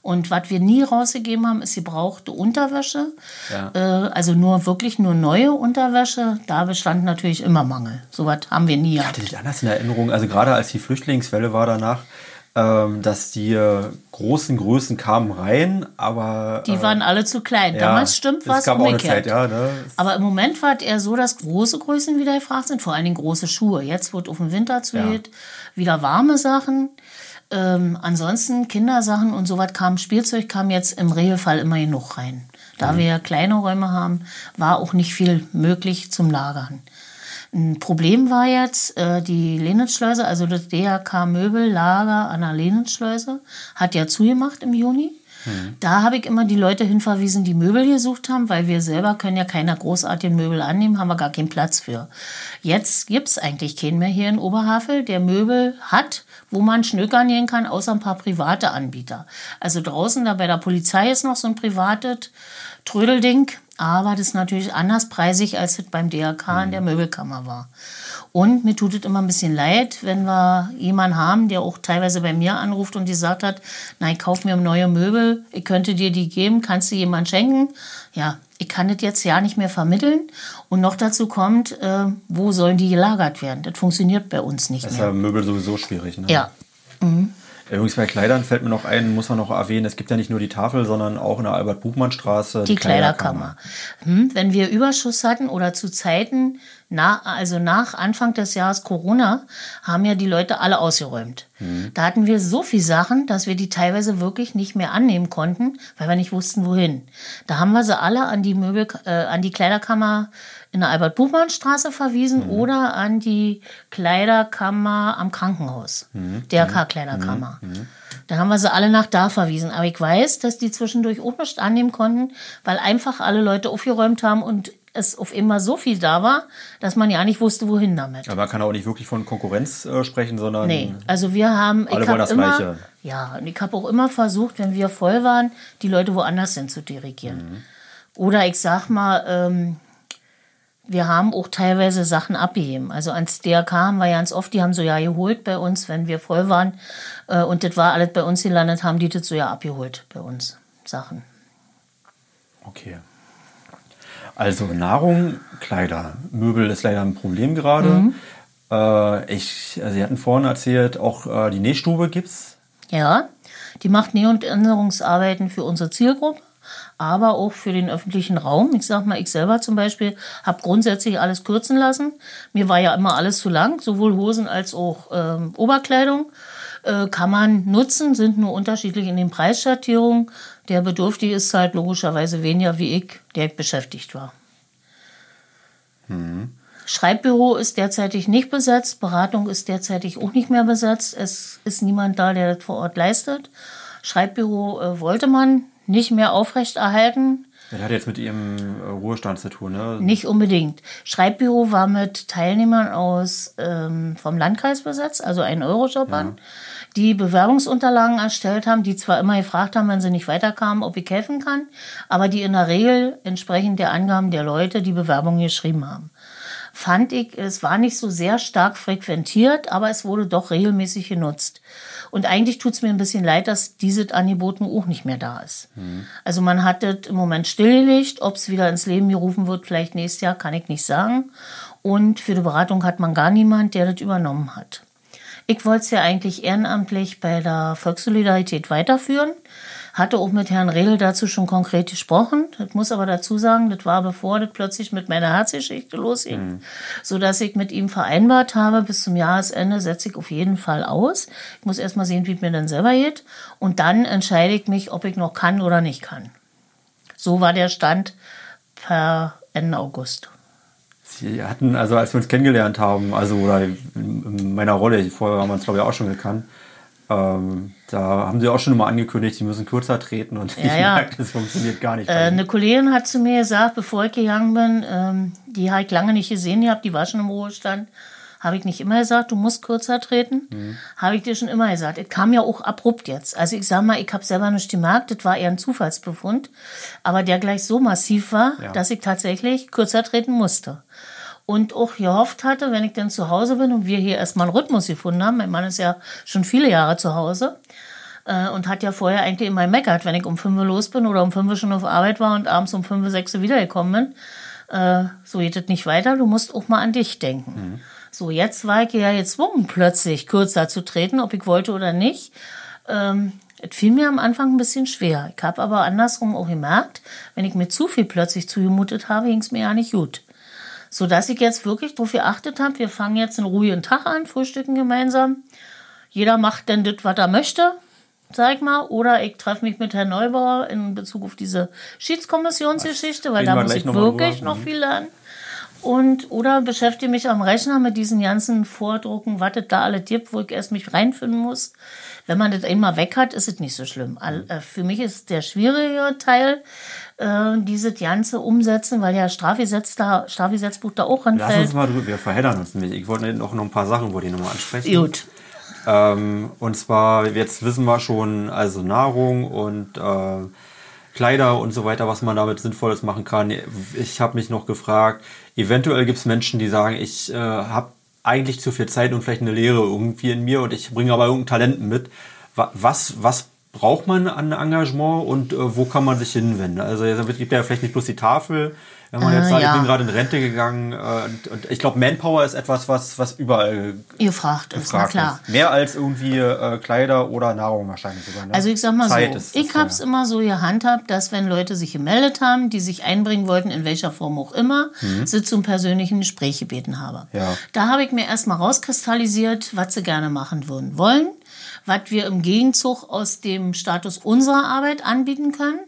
Und was wir nie rausgegeben haben, ist gebrauchte Unterwäsche. Ja. Äh, also nur wirklich nur neue Unterwäsche. Da bestand natürlich immer Mangel. Sowas haben wir nie Ich hatte das anders in Erinnerung, also gerade als die Flüchtlingswelle war danach, ähm, dass die äh, großen Größen kamen rein, aber Die äh, waren alle zu klein. ja, Damals stimmt was Es gab auch eine umgekehrt. Zeit, ja, ne? Aber im Moment war es eher so, dass große Größen wieder gefragt sind, vor allen Dingen große Schuhe. Jetzt wird auf den Winter zu Ja. wieder warme Sachen. Ähm, ansonsten Kindersachen und sowas kam, Spielzeug kam jetzt im Regelfall immer genug rein. Da Mhm. wir ja kleine Räume haben, war auch nicht viel möglich zum Lagern. Ein Problem war jetzt, äh, die Lenitzschleuse, also das DHK Möbellager an der Lenitzschleuse, hat ja zugemacht im Juni. Da habe ich immer die Leute hinverwiesen, die Möbel gesucht haben, weil wir selber können ja keine großartigen Möbel annehmen, haben wir gar keinen Platz für. Jetzt gibt es eigentlich keinen mehr hier in Oberhavel, der Möbel hat, wo man schnökern gehen kann, außer ein paar private Anbieter. Also draußen da bei der Polizei ist noch so ein privates Trödelding, aber das ist natürlich anders preisig, als es beim DRK in der Möbelkammer war. Und mir tut es immer ein bisschen leid, wenn wir jemanden haben, der auch teilweise bei mir anruft und die sagt hat, nein, kauf mir neue Möbel, ich könnte dir die geben, kannst du jemand schenken? Ja, ich kann das jetzt ja nicht mehr vermitteln. Und noch dazu kommt, äh, wo sollen die gelagert werden? Das funktioniert bei uns nicht Das ist mehr. ja Möbel sowieso schwierig. Ne? Ja, Übrigens bei Kleidern fällt mir noch ein, muss man noch erwähnen, es gibt ja nicht nur die Tafel, sondern auch in der Albert-Buchmann-Straße die Kleiderkammer. Hm, wenn wir Überschuss hatten oder zu Zeiten, Na, also nach Anfang des Jahres Corona haben ja die Leute alle ausgeräumt. Da hatten wir so viel Sachen, dass wir die teilweise wirklich nicht mehr annehmen konnten, weil wir nicht wussten, wohin. Da haben wir sie alle an die Möbel, äh, an die Kleiderkammer in der Albert-Buchmann-Straße verwiesen oder an die Kleiderkammer am Krankenhaus, DRK-Kleiderkammer. Da haben wir sie alle nach da verwiesen. Aber ich weiß, dass die zwischendurch auch nicht annehmen konnten, weil einfach alle Leute aufgeräumt haben und es auf immer so viel da war, dass man ja nicht wusste, wohin damit. Aber man kann auch nicht wirklich von Konkurrenz äh, sprechen, sondern. Nee, also wir haben. Alle ich wollen das immer, Gleiche. Ja, und ich habe auch immer versucht, wenn wir voll waren, die Leute woanders hin zu dirigieren. Mhm. Oder ich sag mal, ähm, wir haben auch teilweise Sachen abgegeben. Also ans DRK haben wir ganz oft, die haben so ja geholt bei uns, wenn wir voll waren. Äh, und das war alles bei uns gelandet, haben die das so ja abgeholt bei uns. Sachen. Okay. Also Nahrung, Kleider. Möbel ist leider ein Problem gerade. Mhm. Äh, ich, Sie hatten vorhin erzählt, auch äh, die Nähstube gibt's. Ja, die macht Näh- und Änderungsarbeiten für unsere Zielgruppe, aber auch für den öffentlichen Raum. Ich sag mal, ich selber zum Beispiel habe grundsätzlich alles kürzen lassen. Mir war ja immer alles zu lang, sowohl Hosen als auch ähm, Oberkleidung. Äh, kann man nutzen, sind nur unterschiedlich in den Preisschattierungen. Der Bedürftige ist halt logischerweise weniger wie ich, der beschäftigt war. Schreibbüro ist derzeitig nicht besetzt, Beratung ist derzeitig auch nicht mehr besetzt. Es ist niemand da, der das vor Ort leistet. Schreibbüro äh, wollte man nicht mehr aufrechterhalten. Das hat jetzt mit Ihrem äh, Ruhestand zu tun, ne? Nicht unbedingt. Schreibbüro war mit Teilnehmern aus ähm, vom Landkreis besetzt, also einen Eurojobbern, die Bewerbungsunterlagen erstellt haben, die zwar immer gefragt haben, wenn sie nicht weiterkamen, ob ich helfen kann, aber die in der Regel entsprechend der Angaben der Leute die Bewerbung geschrieben haben. Fand ich, es war nicht so sehr stark frequentiert, aber es wurde doch regelmäßig genutzt. Und eigentlich tut es mir ein bisschen leid, dass dieses Angebot nun auch nicht mehr da ist. Also man hat das im Moment stillgelegt. Ob es wieder ins Leben gerufen wird, vielleicht nächstes Jahr, kann ich nicht sagen. Und für die Beratung hat man gar niemand, der das übernommen hat. Ich wollte es ja eigentlich ehrenamtlich bei der Volkssolidarität weiterführen. Hatte auch mit Herrn Redl dazu schon konkret gesprochen. Das muss aber dazu sagen, das war bevor das plötzlich mit meiner Herzgeschichte losging. So dass ich mit ihm vereinbart habe, bis zum Jahresende setze ich auf jeden Fall aus. Ich muss erst mal sehen, wie es mir dann selber geht. Und dann entscheide ich mich, ob ich noch kann oder nicht kann. So war der Stand per Ende August. Sie hatten, also als wir uns kennengelernt haben, also oder in meiner Rolle, vorher haben wir uns glaube ich auch schon gekannt, ähm, da haben Sie auch schon mal angekündigt, Sie müssen kürzer treten und ich ja. merke, das funktioniert gar nicht. Äh, eine Kollegin hat zu mir gesagt, bevor ich gegangen bin, ähm, die habe ich lange nicht gesehen gehabt, die war schon im Ruhestand, habe ich nicht immer gesagt, du musst kürzer treten. Habe ich dir schon immer gesagt. Es kam ja auch abrupt jetzt. Also ich sag mal, ich habe selber nicht gemerkt, das war eher ein Zufallsbefund, aber der gleich so massiv war, Ja. dass ich tatsächlich kürzer treten musste. Und auch gehofft hatte, wenn ich dann zu Hause bin und wir hier erstmal einen Rhythmus gefunden haben, mein Mann ist ja schon viele Jahre zu Hause, äh, und hat ja vorher eigentlich immer meckert, wenn ich um 5 Uhr los bin oder um 5 Uhr schon auf Arbeit war und abends um 5 Uhr, 6 Uhr wiedergekommen bin. Äh, so geht es nicht weiter, du musst auch mal an dich denken. So, jetzt war ich ja gezwungen, plötzlich kürzer zu treten, ob ich wollte oder nicht. Ähm, es fiel mir am Anfang ein bisschen schwer. Ich habe aber andersrum auch gemerkt, wenn ich mir zu viel plötzlich zugemutet habe, ging es mir ja nicht gut. So dass ich jetzt wirklich darauf geachtet habe, wir fangen jetzt einen ruhigen Tag an, frühstücken gemeinsam. Jeder macht denn das, was er möchte, sag ich mal. Oder ich treffe mich mit Herrn Neubauer in Bezug auf diese Schiedskommissionsgeschichte, weil da muss ich wirklich noch Mhm. viel lernen. Und, oder beschäftige mich am Rechner mit diesen ganzen Vordrucken, was es da alles gibt, wo ich erst mich reinfinden muss. Wenn man das einmal weg hat, ist es nicht so schlimm. Äh, Für mich ist der schwierige Teil, äh, dieses ganze Umsetzen, weil ja Strafgesetz da, Strafgesetzbuch da auch Lass ranfällt. uns mal drüber, wir verheddern uns nämlich. Ich wollte noch noch ein paar Sachen, wollte ich nochmal ansprechen. Gut. Ähm, und zwar, jetzt wissen wir schon, also Nahrung und äh, Kleider und so weiter, was man damit Sinnvolles machen kann. Ich habe mich noch gefragt, eventuell gibt es Menschen, die sagen, ich äh, habe eigentlich zu viel Zeit und vielleicht eine Lehre irgendwie in mir und ich bringe aber irgendein Talent mit. Wa- Was, was braucht man an Engagement und äh, wo kann man sich hinwenden? Also es gibt ja vielleicht nicht bloß die Tafel. Wenn man jetzt Äh, sagt, ja. ich bin gerade in Rente gegangen äh, und, und ich glaube, Manpower ist etwas, was, was überall Ihr fragt es, na gefragt klar. ist. Mehr als irgendwie äh, Kleider oder Nahrung wahrscheinlich sogar. Ne? Also ich sag mal Zeit so, ist ich habe es immer so gehandhabt, dass wenn Leute sich gemeldet haben, die sich einbringen wollten, in welcher Form auch immer, sie zum persönlichen Gespräch gebeten habe. Mhm. Ja. Da habe ich mir erstmal rauskristallisiert, was sie gerne machen würden wollen, was wir im Gegenzug aus dem Status unserer Arbeit anbieten können.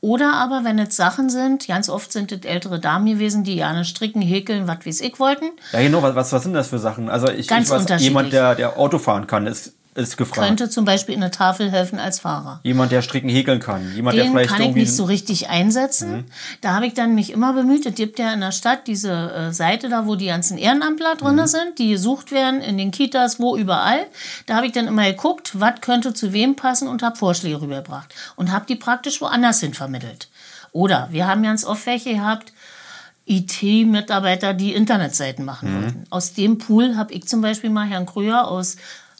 Oder aber, wenn es Sachen sind, ganz oft sind es ältere Damen gewesen, die gerne stricken, häkeln, was weiß ich wollten, Ja, genau, was, was, was sind das für Sachen? Also ich, Ganz ich weiß, jemand, der, der Auto fahren kann, ist, ist gefragt. könnte zum Beispiel in der Tafel helfen als Fahrer. Jemand, der stricken, häkeln kann. Jemand, der Den vielleicht kann ich nicht so richtig einsetzen. Da habe ich dann mich immer bemüht. Es gibt ja in der Stadt diese äh, Seite da, wo die ganzen Ehrenamtler drin sind, die gesucht werden in den Kitas, wo überall. Da habe ich dann immer geguckt, was könnte zu wem passen und habe Vorschläge rübergebracht und habe die praktisch woanders hin vermittelt. Oder wir haben ganz oft welche gehabt, IT-Mitarbeiter, die Internetseiten machen wollten. Aus dem Pool habe ich zum Beispiel mal Herrn Kröger aus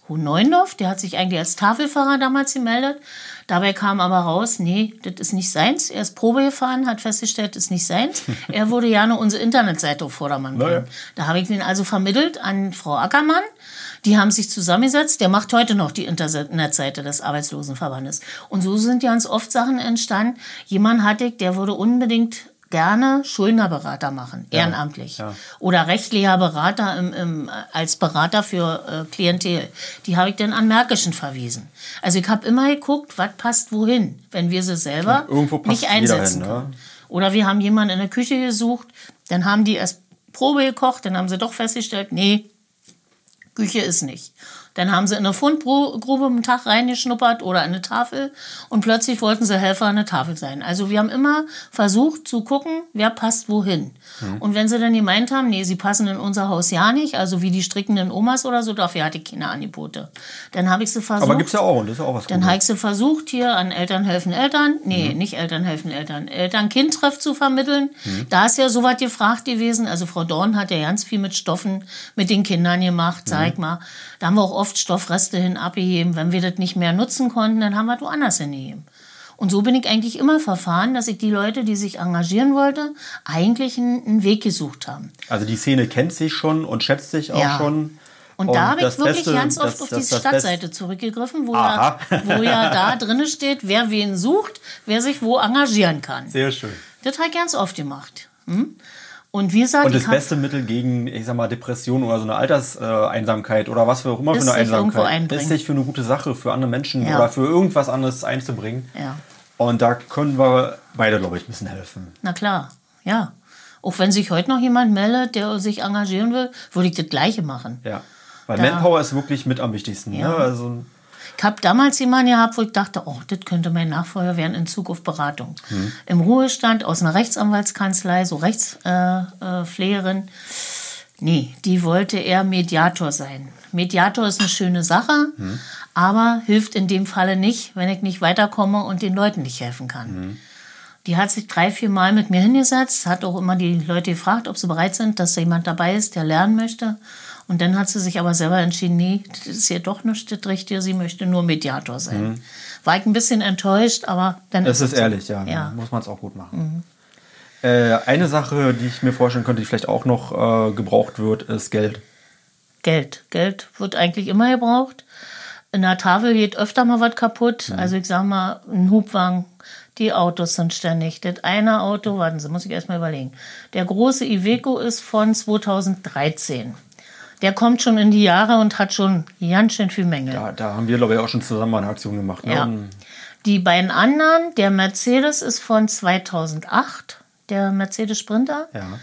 Hohen Neuendorf, der hat sich eigentlich als Tafelfahrer damals gemeldet. Dabei kam aber raus, nee, das ist nicht seins. Er ist Probe gefahren, hat festgestellt, das ist nicht seins. Er würde gerne unsere Internetseite auf Vordermann bringen. Naja. Da habe ich ihn also vermittelt an Frau Ackermann. Die haben sich zusammengesetzt. Der macht heute noch die Internetseite des Arbeitslosenverbandes. Und so sind ganz oft Sachen entstanden. Jemand hatte ich, der würde unbedingt gerne Schuldnerberater machen, ehrenamtlich. ja. Oder rechtlicher Berater im, im, als Berater für äh, Klientel. Die habe ich dann an Märkischen verwiesen. Also ich habe immer geguckt, was passt wohin, wenn wir sie selber nicht einsetzen hin, ne? können. Oder wir haben jemanden in der Küche gesucht, dann haben die erst Probe gekocht, dann haben sie doch festgestellt, nee, Küche ist nicht. Dann haben sie in eine Fundgrube am Tag reingeschnuppert oder eine Tafel und plötzlich wollten sie Helfer an der Tafel sein. Also wir haben immer versucht zu gucken, wer passt wohin. Mhm. Und wenn sie dann gemeint haben, nee, sie passen in unser Haus ja nicht, also wie die strickenden Omas oder so, dafür hatte ich keine Angebote. Dann habe ich sie versucht. Aber gibt's ja auch und das ist ja auch was Dann habe ich sie versucht, hier an Eltern helfen Eltern, nee, Mhm. nicht Eltern helfen Eltern, Eltern-Kind-Treff zu vermitteln. Da ist ja soweit gefragt gewesen. Also Frau Dorn hat ja ganz viel mit Stoffen mit den Kindern gemacht, Mhm. sag mal. Da haben wir auch oft Stoffreste hin abgegeben. Wenn wir das nicht mehr nutzen konnten, dann haben wir es woanders hingegeben. Und so bin ich eigentlich immer verfahren, dass ich die Leute, die sich engagieren wollte, eigentlich einen, Weg gesucht haben. Also die Szene kennt sich schon und schätzt sich auch Ja. schon. Und, da habe ich das wirklich Beste- ganz oft das- auf das- die das Stadtseite zurückgegriffen, wo Aha. ja, wo ja da drin steht, wer wen sucht, wer sich wo engagieren kann. Sehr schön. Das habe ich ganz oft gemacht. Hm? Und wie gesagt, Und das beste Mittel gegen, ich sag mal, Depression oder so eine Alterseinsamkeit oder was für auch immer für eine Einsamkeit, ist sich für eine gute Sache, für andere Menschen Ja. oder für irgendwas anderes einzubringen. Ja, Und da können wir beide, glaube ich, ein bisschen helfen. na klar, ja. Auch wenn sich heute noch jemand meldet, der sich engagieren will, würde ich das Gleiche machen. Ja. Weil Da- Manpower ist wirklich mit am wichtigsten. Ja. Ne? Also, Ich habe damals jemanden gehabt, wo ich dachte, oh, das könnte mein Nachfolger werden in Zug auf Beratung. Mhm. Im Ruhestand aus einer Rechtsanwaltskanzlei, so Rechtspflegerin. Äh, Pflegerin. nee, die wollte eher Mediator sein. Mediator ist eine schöne Sache, Mhm. aber hilft in dem Falle nicht, wenn ich nicht weiterkomme und den Leuten nicht helfen kann. Mhm. Die hat sich drei, vier Mal mit mir hingesetzt, hat auch immer die Leute gefragt, ob sie bereit sind, dass da jemand dabei ist, der lernen möchte. Und dann hat sie sich aber selber entschieden, nee, das ist ihr doch nicht das Richtige, sie möchte nur Mediator sein. War ich ein bisschen enttäuscht, aber dann Mhm. es ist so. ehrlich, ja. Ja. Mhm. Muss man es auch gut machen. Äh, eine Sache, die ich mir vorstellen könnte, die vielleicht auch noch äh, gebraucht wird, ist Geld. Geld. Geld wird eigentlich immer gebraucht. In der Tafel geht öfter mal was kaputt. Mhm. Also ich sag mal, ein Hubwagen, die Autos sind ständig. Das eine Auto, warten Sie, muss ich erst mal überlegen. Der große Iveco ist von 2013. Der kommt schon in die Jahre und hat schon ganz schön viel Mängel. Da, da haben wir, glaube ich, auch schon zusammen eine Aktion gemacht. Ne? Ja. Die beiden anderen, der Mercedes ist von 2008, der Mercedes Sprinter. Ja.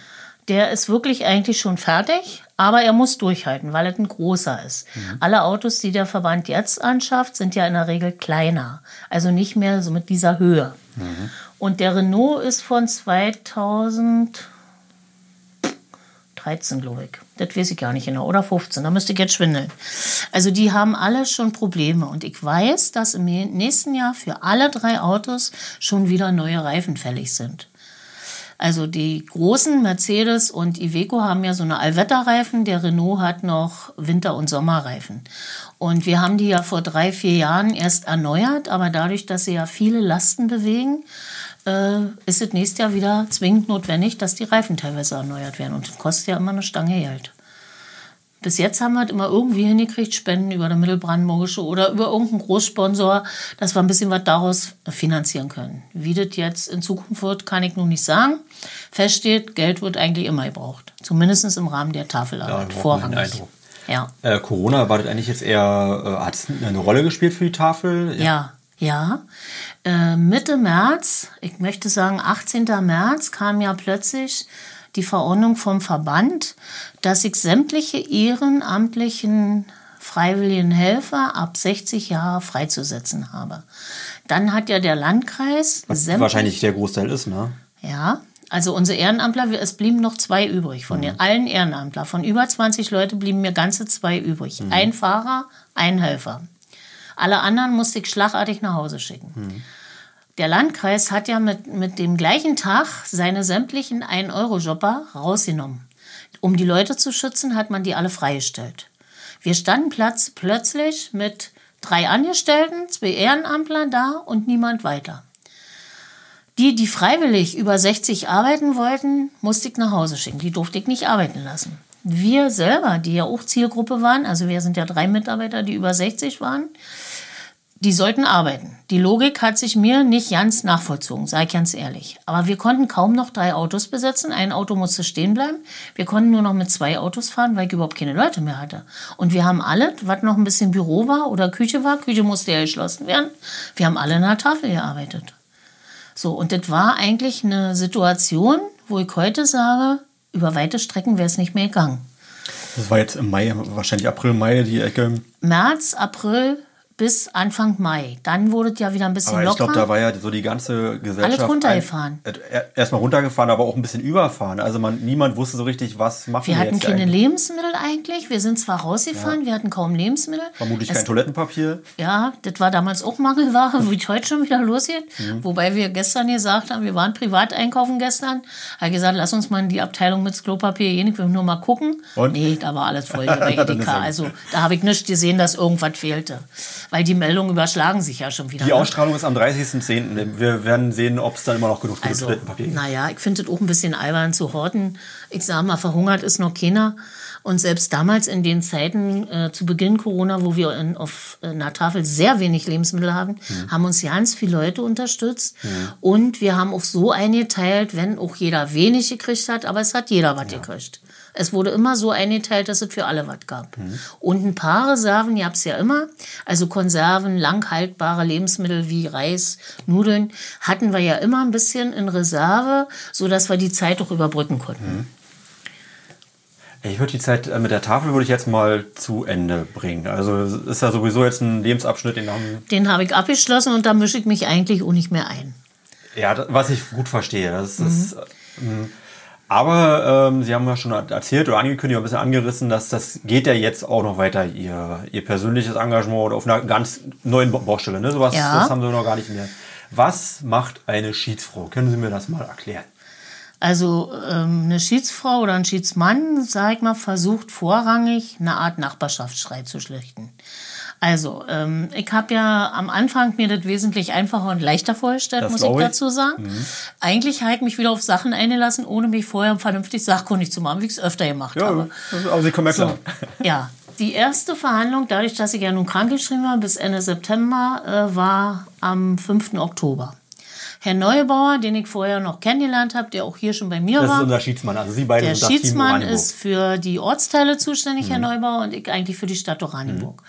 Der ist wirklich eigentlich schon fertig, aber er muss durchhalten, weil es ein großer ist. Alle Autos, die der Verband jetzt anschafft, sind ja in der Regel kleiner. Also nicht mehr so mit dieser Höhe. Und der Renault ist von 2013, glaube ich. Das weiß ich gar nicht genau. Oder 15, da müsste ich jetzt schwindeln. Also die haben alle schon Probleme. Und ich weiß, dass im nächsten Jahr für alle drei Autos schon wieder neue Reifen fällig sind. Also die großen Mercedes und Iveco haben ja so eine Allwetterreifen, der Renault hat noch Winter- und Sommerreifen. Und wir haben die ja vor drei, vier Jahren erst erneuert, aber dadurch, dass sie ja viele Lasten bewegen, ist es nächstes Jahr wieder zwingend notwendig, dass die Reifen teilweise erneuert werden. Und das kostet ja immer eine Stange Geld. Bis jetzt haben wir es immer irgendwie hingekriegt, Spenden über der Mittelbrandenburgische oder über irgendeinen Großsponsor, dass wir ein bisschen was daraus finanzieren können. Wie das jetzt in Zukunft wird, kann ich nun nicht sagen. Fest steht, Geld wird eigentlich immer gebraucht. Zumindest im Rahmen der Tafelarbeit. Ja, vorrangig. Ja. Äh, Corona war das eigentlich jetzt eher, äh, hat es eine Rolle gespielt für die Tafel? Ja, ja. Äh, Mitte März, ich möchte sagen 18. März, kam ja plötzlich die Verordnung vom Verband, dass ich sämtliche ehrenamtlichen freiwilligen Helfer ab 60 Jahre freizusetzen habe. Dann hat ja der Landkreis Was wahrscheinlich der Großteil ist, ne? Ja, also unsere Ehrenamtler, es blieben noch zwei übrig. Von den allen Ehrenamtler, von über 20 Leute blieben mir ganze zwei übrig. Mhm. Ein Fahrer, ein Helfer. Alle anderen musste ich schlagartig nach Hause schicken. Mhm. Der Landkreis hat ja mit, mit dem gleichen Tag seine sämtlichen 1-Euro-Jobber rausgenommen. Um die Leute zu schützen, hat man die alle freigestellt. Wir standen Platz, plötzlich mit drei Angestellten, zwei Ehrenamtlern da und niemand weiter. Die, die freiwillig über 60 arbeiten wollten, musste ich nach Hause schicken. Die durfte ich nicht arbeiten lassen. Wir selber, die ja auch Zielgruppe waren, also wir sind ja drei Mitarbeiter, die über 60 waren, die sollten arbeiten. Die Logik hat sich mir nicht ganz nachvollzogen, sage ich ganz ehrlich. Aber wir konnten kaum noch drei Autos besetzen. Ein Auto musste stehen bleiben. Wir konnten nur noch mit zwei Autos fahren, weil ich überhaupt keine Leute mehr hatte. Und wir haben alle, was noch ein bisschen Büro war oder Küche war, Küche musste ja geschlossen werden, wir haben alle in der Tafel gearbeitet. So, und das war eigentlich eine Situation, wo ich heute sage, über weite Strecken wäre es nicht mehr gegangen. Das war jetzt im Mai, wahrscheinlich April, Mai die Ecke. März, April, bis Anfang Mai. Dann wurde es ja wieder ein bisschen aber locker. Ich glaube, da war ja so die ganze Gesellschaft. Alles runtergefahren. Ein, äh, erstmal runtergefahren, aber auch ein bisschen überfahren. Also man, niemand wusste so richtig, was machen wir, wir jetzt. Wir hatten keine eigentlich. Lebensmittel eigentlich. Wir sind zwar rausgefahren, ja. wir hatten kaum Lebensmittel. Vermutlich es, kein Toilettenpapier. Ja, das war damals auch Mangelware, wie es heute schon wieder losgeht. Mhm. Wobei wir gestern gesagt haben, wir waren privat einkaufen gestern. Er hat gesagt, lass uns mal in die Abteilung mit Klopapier gehen, ich will nur mal gucken. Und? Nee, da war alles voll. also da habe ich nicht gesehen, dass irgendwas fehlte. Weil die Meldung über überschlagen sich ja schon wieder. Die ne? Ausstrahlung ist am 30.10. Wir werden sehen, ob es dann immer noch genug also, Papier gibt. Naja, ich finde es auch ein bisschen albern zu horten. Ich sage mal, verhungert ist noch keiner. Und selbst damals in den Zeiten äh, zu Beginn Corona, wo wir in, auf einer Tafel sehr wenig Lebensmittel haben, mhm. haben uns ganz viele Leute unterstützt. Mhm. Und wir haben auch so eingeteilt, wenn auch jeder wenig gekriegt hat, aber es hat jeder was ja. gekriegt. Es wurde immer so eingeteilt, dass es für alle was gab. Mhm. Und ein paar Reserven gab es ja immer. Also Konserven, langhaltbare Lebensmittel wie Reis, Nudeln hatten wir ja immer ein bisschen in Reserve, sodass wir die Zeit auch überbrücken konnten. Mhm. Ich würde die Zeit äh, mit der Tafel würde ich jetzt mal zu Ende bringen. Also ist ja sowieso jetzt ein Lebensabschnitt, den haben Den habe ich abgeschlossen und da mische ich mich eigentlich auch nicht mehr ein. Ja, was ich gut verstehe. Das mhm. ist, ähm, aber ähm, Sie haben ja schon erzählt oder angekündigt, ein bisschen angerissen, dass das geht ja jetzt auch noch weiter, Ihr, Ihr persönliches Engagement auf einer ganz neuen Baustelle. Ne? Sowas ja. das haben Sie noch gar nicht mehr. Was macht eine Schiedsfrau? Können Sie mir das mal erklären? Also ähm, eine Schiedsfrau oder ein Schiedsmann, sag ich mal, versucht vorrangig eine Art Nachbarschaftsstreit zu schlichten. Also, ähm, ich habe ja am Anfang mir das wesentlich einfacher und leichter vorgestellt, das muss ich dazu sagen. Mhm. Eigentlich habe ich mich wieder auf Sachen eingelassen, ohne mich vorher vernünftig sachkundig zu machen, wie ich es öfter gemacht ja, habe. Aber Sie kommen ja klar. So, ja, die erste Verhandlung, dadurch, dass ich ja nun krankgeschrieben war, bis Ende September, äh, war am 5. Oktober. Herr Neubauer, den ich vorher noch kennengelernt habe, der auch hier schon bei mir das war. Das ist unser Schiedsmann, also Sie beide der sind das Schiedsmann Team ist für die Ortsteile zuständig, mhm. Herr Neubauer, und ich eigentlich für die Stadt Oranienburg. Mhm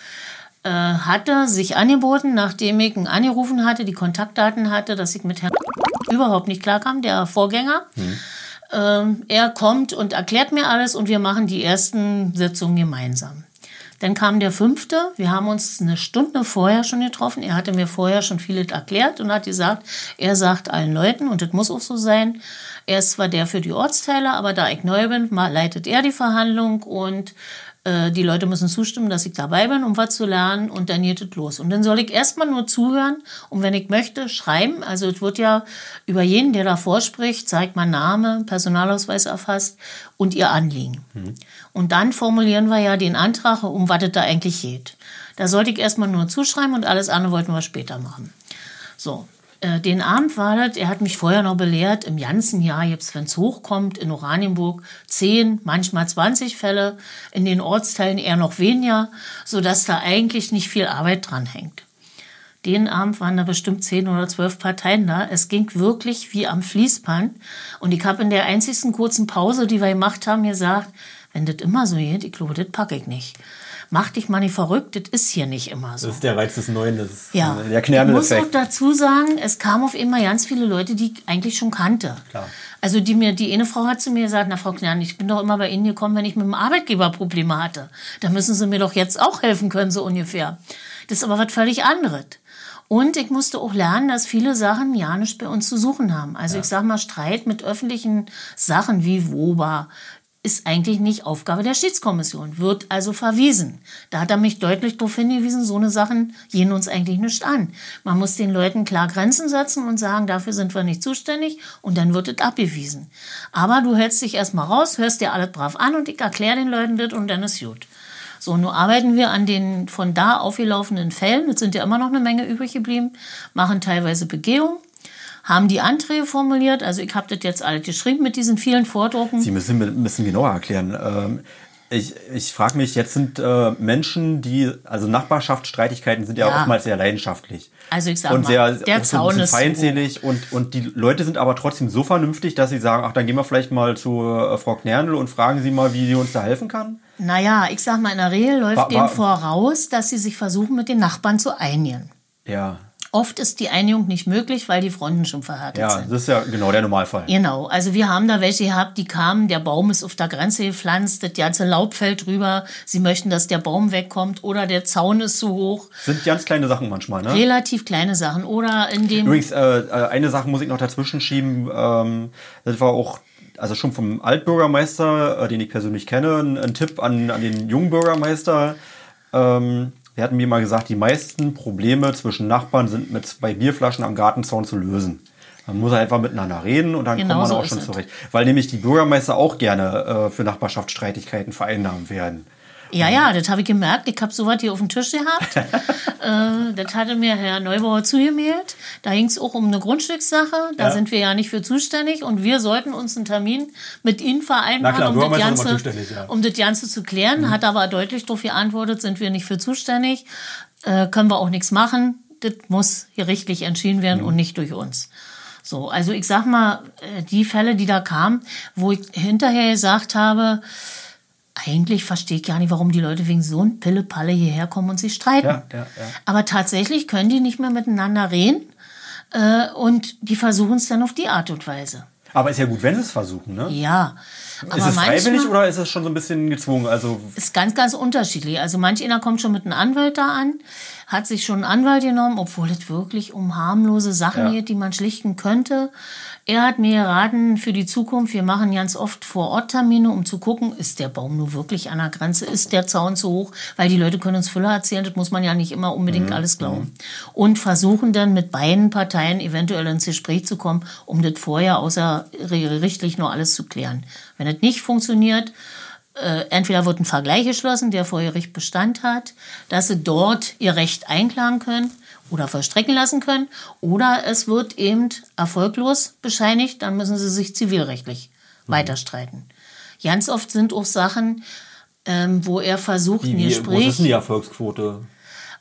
äh, hatte sich angeboten, nachdem ich ihn angerufen hatte, die Kontaktdaten hatte, dass ich mit Herrn überhaupt nicht klarkam, der Vorgänger. Mhm. Ähm, er kommt und erklärt mir alles und wir machen die ersten Sitzungen gemeinsam. Dann kam der fünfte. Wir haben uns eine Stunde vorher schon getroffen. Er hatte mir vorher schon vieles erklärt und hat gesagt, er sagt allen Leuten, und das muss auch so sein, er ist zwar der für die Ortsteile, aber da ich neu bin, leitet er die Verhandlung und Äh, die Leute müssen zustimmen, dass ich dabei bin, um was zu lernen und dann geht es los. Und dann soll ich erstmal nur zuhören und wenn ich möchte, schreiben. Also es wird ja über jeden, der davor spricht, zeigt man Name, Personalausweis erfasst und ihr Anliegen. Mhm. Und dann formulieren wir ja den Antrag, um was es da eigentlich geht. Da sollte ich erstmal nur zuschreiben und alles andere wollten wir später machen. So, äh, den Abend war das, er hat mich vorher noch belehrt, im ganzen Jahr, jetzt wenn es hochkommt, in Oranienburg 10, manchmal 20 Fälle, in den Ortsteilen eher noch weniger, sodass da eigentlich nicht viel Arbeit dran hängt. Den Abend waren da bestimmt 10 oder 12 Parteien da. Es ging wirklich wie am Fließband. Und ich habe in der einzigsten kurzen Pause, die wir gemacht haben, gesagt, wenn das immer so geht, ich glaube, das packe ich nicht mach dich mal nicht verrückt, das ist hier nicht immer so. Das ist der Reiz des Neuen, das ist ja. der knärende Ich muss auch dazu sagen, es kamen auf immer ganz viele Leute, die ich eigentlich schon kannte. Klar. Also die mir, die eine Frau hat zu mir gesagt, na Frau Knern, ich bin doch immer bei Ihnen gekommen, wenn ich mit dem Arbeitgeber Probleme hatte. Da müssen Sie mir doch jetzt auch helfen können, so ungefähr. Das ist aber was völlig anderes. Und ich musste auch lernen, dass viele Sachen ja nicht bei uns zu suchen haben. Also ja. ich sage mal, Streit mit öffentlichen Sachen wie WOBA, ist eigentlich nicht Aufgabe der Schiedskommission, wird also verwiesen. Da hat er mich deutlich darauf hingewiesen, so eine Sachen gehen uns eigentlich nicht an. Man muss den Leuten klar Grenzen setzen und sagen, dafür sind wir nicht zuständig und dann wird es abgewiesen. Aber du hältst dich erstmal raus, hörst dir alles brav an und ich erkläre den Leuten das und dann ist gut. So, nun arbeiten wir an den von da aufgelaufenen Fällen. Es sind ja immer noch eine Menge übrig geblieben, machen teilweise Begehung haben die Anträge formuliert. Also ich habe das jetzt alles geschrieben mit diesen vielen Vordrucken. Sie müssen ein bisschen genauer erklären. Ähm, ich, ich frage mich, jetzt sind äh, Menschen, die, also Nachbarschaftsstreitigkeiten sind ja, ja. oftmals sehr leidenschaftlich. Also ich sage mal, sehr, der Zaun ist feindselig so. und, und die Leute sind aber trotzdem so vernünftig, dass sie sagen, ach, dann gehen wir vielleicht mal zu äh, Frau Knernl und fragen sie mal, wie sie uns da helfen kann. Naja, ich sag mal, in der Regel läuft war, war, dem voraus, dass sie sich versuchen, mit den Nachbarn zu einigen. Ja. Oft ist die Einigung nicht möglich, weil die Fronten schon verhärtet ja, sind. Ja, das ist ja genau der Normalfall. Genau. Also wir haben da welche gehabt, die kamen, der Baum ist auf der Grenze gepflanzt, das ganze Laub fällt drüber. Sie möchten, dass der Baum wegkommt oder der Zaun ist zu hoch. Sind ganz kleine Sachen manchmal, ne? Relativ kleine Sachen. Oder in dem. Übrigens, äh, äh eine Sache muss ich noch dazwischen schieben. Ähm, das war auch also schon vom Altbürgermeister, äh, den ich persönlich kenne, ein, ein Tipp an, an den jungen Bürgermeister. Ähm, er hat mir mal gesagt, die meisten Probleme zwischen Nachbarn sind mit bei Bierflaschen am Gartenzaun zu lösen. Man muss einfach miteinander reden und dann genau kommt man so auch schon zurecht. Weil nämlich die Bürgermeister auch gerne äh, für Nachbarschaftsstreitigkeiten vereinnahmen werden. Ja, ja, das habe ich gemerkt. Ich habe sowas hier auf dem Tisch gehabt. äh, das hatte mir Herr Neubauer zugemeldet. Da ging es auch um eine Grundstückssache. Da ja. sind wir ja nicht für zuständig. Und wir sollten uns einen Termin mit Ihnen vereinbaren, klar, um, das Ganze, ja. um das Ganze zu klären. Mhm. Hat aber deutlich darauf geantwortet, sind wir nicht für zuständig. Äh, können wir auch nichts machen. Das muss gerichtlich entschieden werden mhm. und nicht durch uns. So, also ich sag mal, äh, die Fälle, die da kamen, wo ich hinterher gesagt habe, eigentlich verstehe ich gar nicht, warum die Leute wegen so ein Pille-Palle hierher kommen und sich streiten. Ja, ja, ja. Aber tatsächlich können die nicht mehr miteinander reden äh, und die versuchen es dann auf die Art und Weise. Aber ist ja gut, wenn sie es versuchen, ne? Ja. Aber ist es freiwillig oder ist es schon so ein bisschen gezwungen? Also ist ganz, ganz unterschiedlich. Also manch einer kommt schon mit einem Anwalt da an, hat sich schon einen Anwalt genommen, obwohl es wirklich um harmlose Sachen ja. geht, die man schlichten könnte. Er hat mir geraten für die Zukunft, wir machen ganz oft vor Ort Termine, um zu gucken, ist der Baum nur wirklich an der Grenze, ist der Zaun zu hoch, weil die Leute können uns Füller erzählen, das muss man ja nicht immer unbedingt mhm. alles glauben. Mhm. Und versuchen dann mit beiden Parteien eventuell ins Gespräch zu kommen, um das vorher außergerichtlich noch alles zu klären. Wenn das nicht funktioniert, äh, entweder wird ein Vergleich geschlossen, der vor Gericht Bestand hat, dass sie dort ihr Recht einklagen können, oder vollstrecken lassen können. Oder es wird eben erfolglos bescheinigt, dann müssen sie sich zivilrechtlich mhm. weiter streiten. Ganz oft sind auch Sachen, ähm, wo er versucht, wie, ein Gespräch. Was ist denn die Erfolgsquote?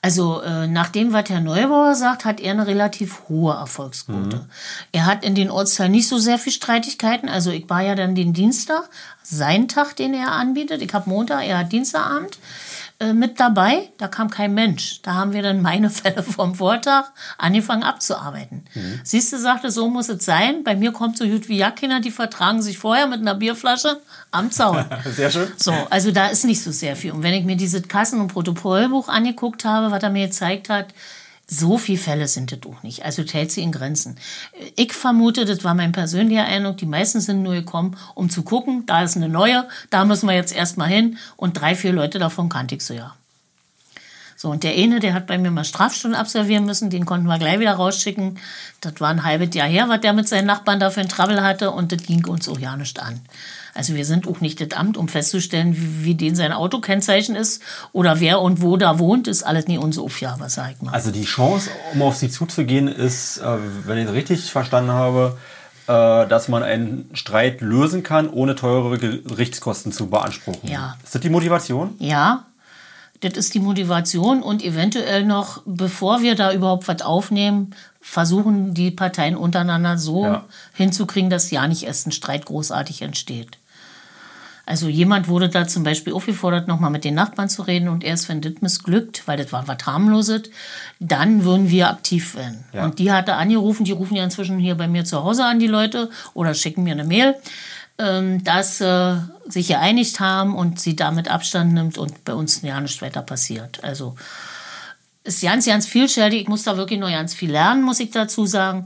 Also äh, nach dem, was Herr Neubauer sagt, hat er eine relativ hohe Erfolgsquote. Mhm. Er hat in den Ortsteilen nicht so sehr viel Streitigkeiten. Also ich war ja dann den Dienstag, sein Tag, den er anbietet. Ich habe Montag, er hat Dienstagabend. Äh, mit dabei. Da kam kein Mensch. Da haben wir dann meine Fälle vom Vortag angefangen abzuarbeiten. Mhm. Siehst du, sagte, so muss es sein. Bei mir kommt so gut wie Jackinder, die vertragen sich vorher mit einer Bierflasche am Zaun. sehr schön. So, also da ist nicht so sehr viel. Und wenn ich mir dieses Kassen- und Protokollbuch angeguckt habe, was er mir gezeigt hat, So viele Fälle sind das auch nicht. Also hält sie in Grenzen. Ich vermute, das war mein persönlicher Eindruck, die meisten sind nur gekommen, um zu gucken, da ist eine neue, da müssen wir jetzt erstmal hin. Und drei, vier Leute davon kannte ich so, ja. So, und der eine, der hat bei mir mal Strafstunden absolvieren müssen, den konnten wir gleich wieder rausschicken. Das war ein halbes Jahr her, was der mit seinen Nachbarn dafür in Trouble hatte und das ging uns auch ja nicht an. Also wir sind auch nicht das Amt, um festzustellen, wie, wie den sein Autokennzeichen ist oder wer und wo da wohnt, ist alles nie unsere Aufgabe, sag ich mal. Also die Chance, um auf sie zuzugehen, ist, äh, wenn ich es richtig verstanden habe, äh, dass man einen Streit lösen kann, ohne teure Gerichtskosten zu beanspruchen. Ja. Ist das die Motivation? Ja, das ist die Motivation und eventuell noch, bevor wir da überhaupt was aufnehmen, versuchen die Parteien untereinander so Ja. hinzukriegen, dass ja nicht erst ein Streit großartig entsteht. Also jemand wurde da zum Beispiel aufgefordert, nochmal mit den Nachbarn zu reden und erst wenn das missglückt, weil das war was harmloses, dann würden wir aktiv werden. Ja. Und die hatte angerufen, die rufen ja inzwischen hier bei mir zu Hause an, die Leute, oder schicken mir eine Mail, ähm, dass äh, sich geeinigt haben und sie damit Abstand nimmt und bei uns ja nichts weiter passiert. Also ist ganz, ganz vielfältig. Ich muss da wirklich noch ganz viel lernen, muss ich dazu sagen.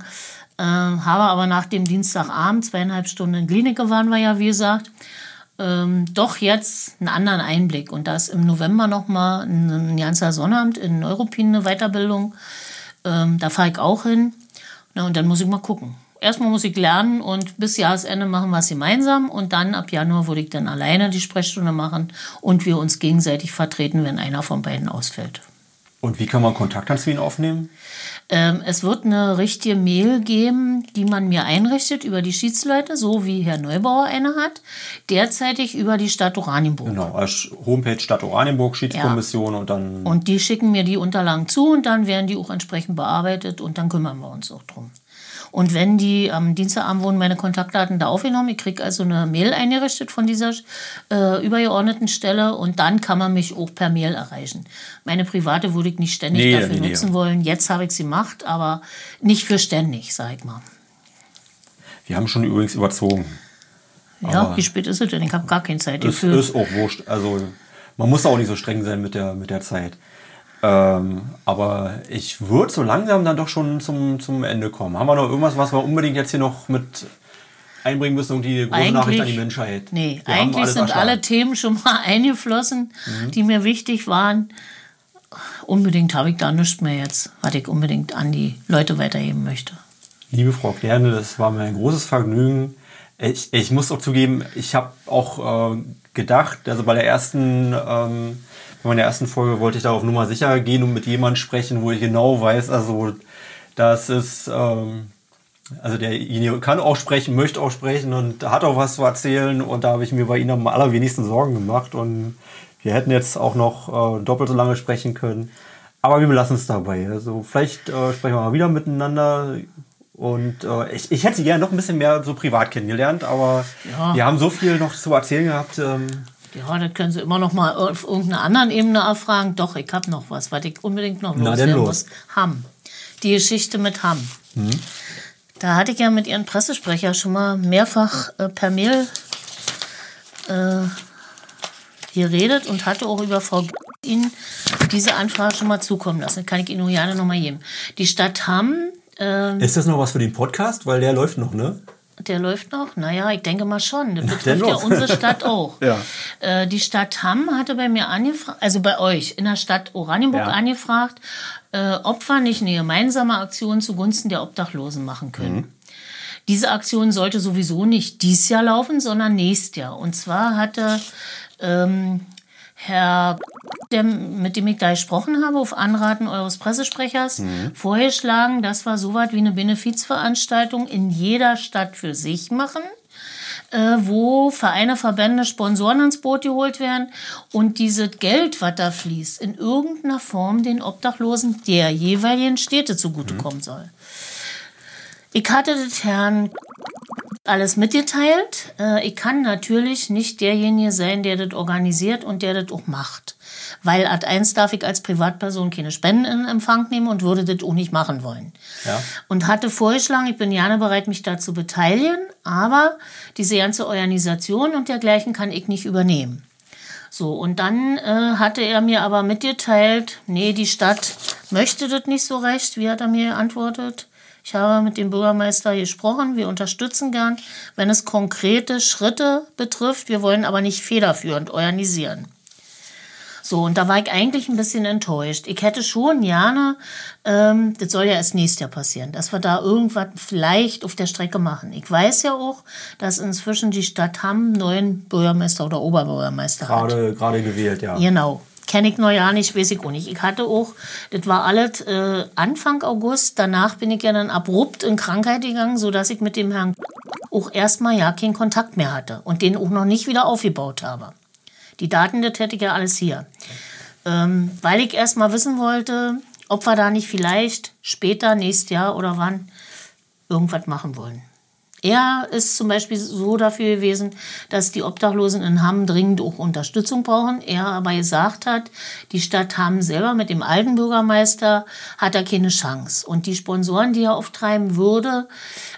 Ähm, habe aber nach dem Dienstagabend, zweieinhalb Stunden in Klinik waren wir ja, wie gesagt, ähm, doch jetzt einen anderen Einblick. Und da ist im November nochmal ein, ein ganzer Sonnabend in Neuruppin eine Weiterbildung. Ähm, da fahre ich auch hin. Na, und dann muss ich mal gucken. Erstmal muss ich lernen und bis Jahresende machen wir es gemeinsam und dann ab Januar würde ich dann alleine die Sprechstunde machen und wir uns gegenseitig vertreten, wenn einer von beiden ausfällt. Und wie kann man Kontakt zu ihnen aufnehmen? Ähm, es wird eine richtige Mail geben, die man mir einrichtet über die Schiedsleute, so wie Herr Neubauer eine hat, derzeitig über die Stadt Oranienburg. Genau, als Homepage Stadt Oranienburg, Schiedskommission und dann. Und die schicken mir die Unterlagen zu und dann werden die auch entsprechend bearbeitet und dann kümmern wir uns auch drum. Und wenn die am Dienstagabend wurden meine Kontaktdaten da aufgenommen, ich kriege also eine Mail eingerichtet von dieser äh, übergeordneten Stelle und dann kann man mich auch per Mail erreichen. Meine private würde ich nicht ständig Nee, dafür nee, nee. nutzen wollen. Jetzt habe ich sie gemacht, aber nicht für ständig, sag ich mal. Wir haben schon übrigens überzogen. Ja, Aber- wie spät ist es denn? Ich habe gar keine Zeit Das dafür. ist auch wurscht. Also man muss auch nicht so streng sein mit der, mit der Zeit. Ähm, aber ich würde so langsam dann doch schon zum, zum Ende kommen. Haben wir noch irgendwas, was wir unbedingt jetzt hier noch mit einbringen müssen? Und die große Nachricht an die Menschheit. Nee, Wir eigentlich sind erschlagen. alle Themen schon mal eingeflossen, die mir wichtig waren. Unbedingt habe ich da nichts mehr jetzt, was ich unbedingt an die Leute weitergeben möchte. Liebe Frau Klerne, das war mir ein großes Vergnügen. Ich, ich muss auch zugeben, ich habe auch äh, gedacht, also bei der ersten, ähm, bei meiner ersten Folge wollte ich da auf Nummer sicher gehen und mit jemandem sprechen, wo ich genau weiß, also das ist, ähm, also derjenige kann auch sprechen, möchte auch sprechen und hat auch was zu erzählen und da habe ich mir bei Ihnen am allerwenigsten Sorgen gemacht und wir hätten jetzt auch noch äh, doppelt so lange sprechen können. Aber wir belassen es dabei. Also vielleicht äh, sprechen wir mal wieder miteinander. Und äh, ich, ich hätte sie gerne noch ein bisschen mehr so privat kennengelernt, aber Ja. wir haben so viel noch zu erzählen gehabt. Ähm, Ja, das können Sie immer noch mal auf irgendeiner anderen Ebene erfragen. Doch, ich habe noch was, was ich unbedingt noch Na, loswerden los. muss. Hamm. Die Geschichte mit Hamm. Da hatte ich ja mit Ihren Pressesprecher schon mal mehrfach äh, per Mail äh, geredet und hatte auch über Frau Ihnen diese Anfrage schon mal zukommen lassen. Kann ich Ihnen nur gerne noch mal geben. Die Stadt Hamm ähm, ist das noch was für den Podcast? Weil der läuft noch, ne? Der läuft noch? Naja, ich denke mal schon. Das betrifft ja unsere Stadt auch. Ja. Äh, die Stadt Hamm hatte bei mir angefragt, also bei euch in der Stadt Oranienburg Ja. angefragt, äh, ob wir nicht eine gemeinsame Aktion zugunsten der Obdachlosen machen können. Mhm. Diese Aktion sollte sowieso nicht dies Jahr laufen, sondern nächstes Jahr. Und zwar hatte ähm, Herr, der, mit dem ich da gesprochen habe, auf Anraten eures Pressesprechers, vorgeschlagen, dass wir so was wie eine Benefizveranstaltung in jeder Stadt für sich machen äh, wo Vereine, Verbände, Sponsoren ins Boot geholt werden und dieses Geld, was da fließt, in irgendeiner Form den Obdachlosen der jeweiligen Städte zugutekommen soll. Ich hatte das Herrn alles mitgeteilt. Äh, ich kann natürlich nicht derjenige sein, der das organisiert und der das auch macht. Weil Art 1 darf ich als Privatperson keine Spenden in Empfang nehmen und würde das auch nicht machen wollen. Ja. Und hatte vorgeschlagen, ich bin gerne bereit, mich da zu beteiligen, aber diese ganze Organisation und dergleichen kann ich nicht übernehmen. So, und dann äh, hatte er mir aber mitgeteilt, nee, die Stadt möchte das nicht so recht. Wie hat er mir geantwortet? Ich habe mit dem Bürgermeister gesprochen. Wir unterstützen gern, wenn es konkrete Schritte betrifft. Wir wollen aber nicht federführend organisieren. So, und da war ich eigentlich ein bisschen enttäuscht. Ich hätte schon gerne, ähm, das soll ja erst nächstes Jahr passieren, dass wir da irgendwas vielleicht auf der Strecke machen. Ich weiß ja auch, dass inzwischen die Stadt Hamm neuen Bürgermeister oder Oberbürgermeister gerade, hat. Gerade gewählt, ja. Genau. Kenne ich noch ja nicht, weiß ich auch nicht. Ich hatte auch, das war alles äh, Anfang August, danach bin ich ja dann abrupt in Krankheit gegangen, sodass ich mit dem Herrn auch erstmal ja keinen Kontakt mehr hatte und den auch noch nicht wieder aufgebaut habe. Die Daten, das hätte ich ja alles hier. Ähm, weil ich erst mal wissen wollte, ob wir da nicht vielleicht später, nächstes Jahr oder wann, irgendwas machen wollen. Er ist zum Beispiel so dafür gewesen, dass die Obdachlosen in Hamm dringend auch Unterstützung brauchen. Er aber gesagt hat, die Stadt Hamm selber mit dem alten Bürgermeister hat er keine Chance. Und die Sponsoren, die er auftreiben würde,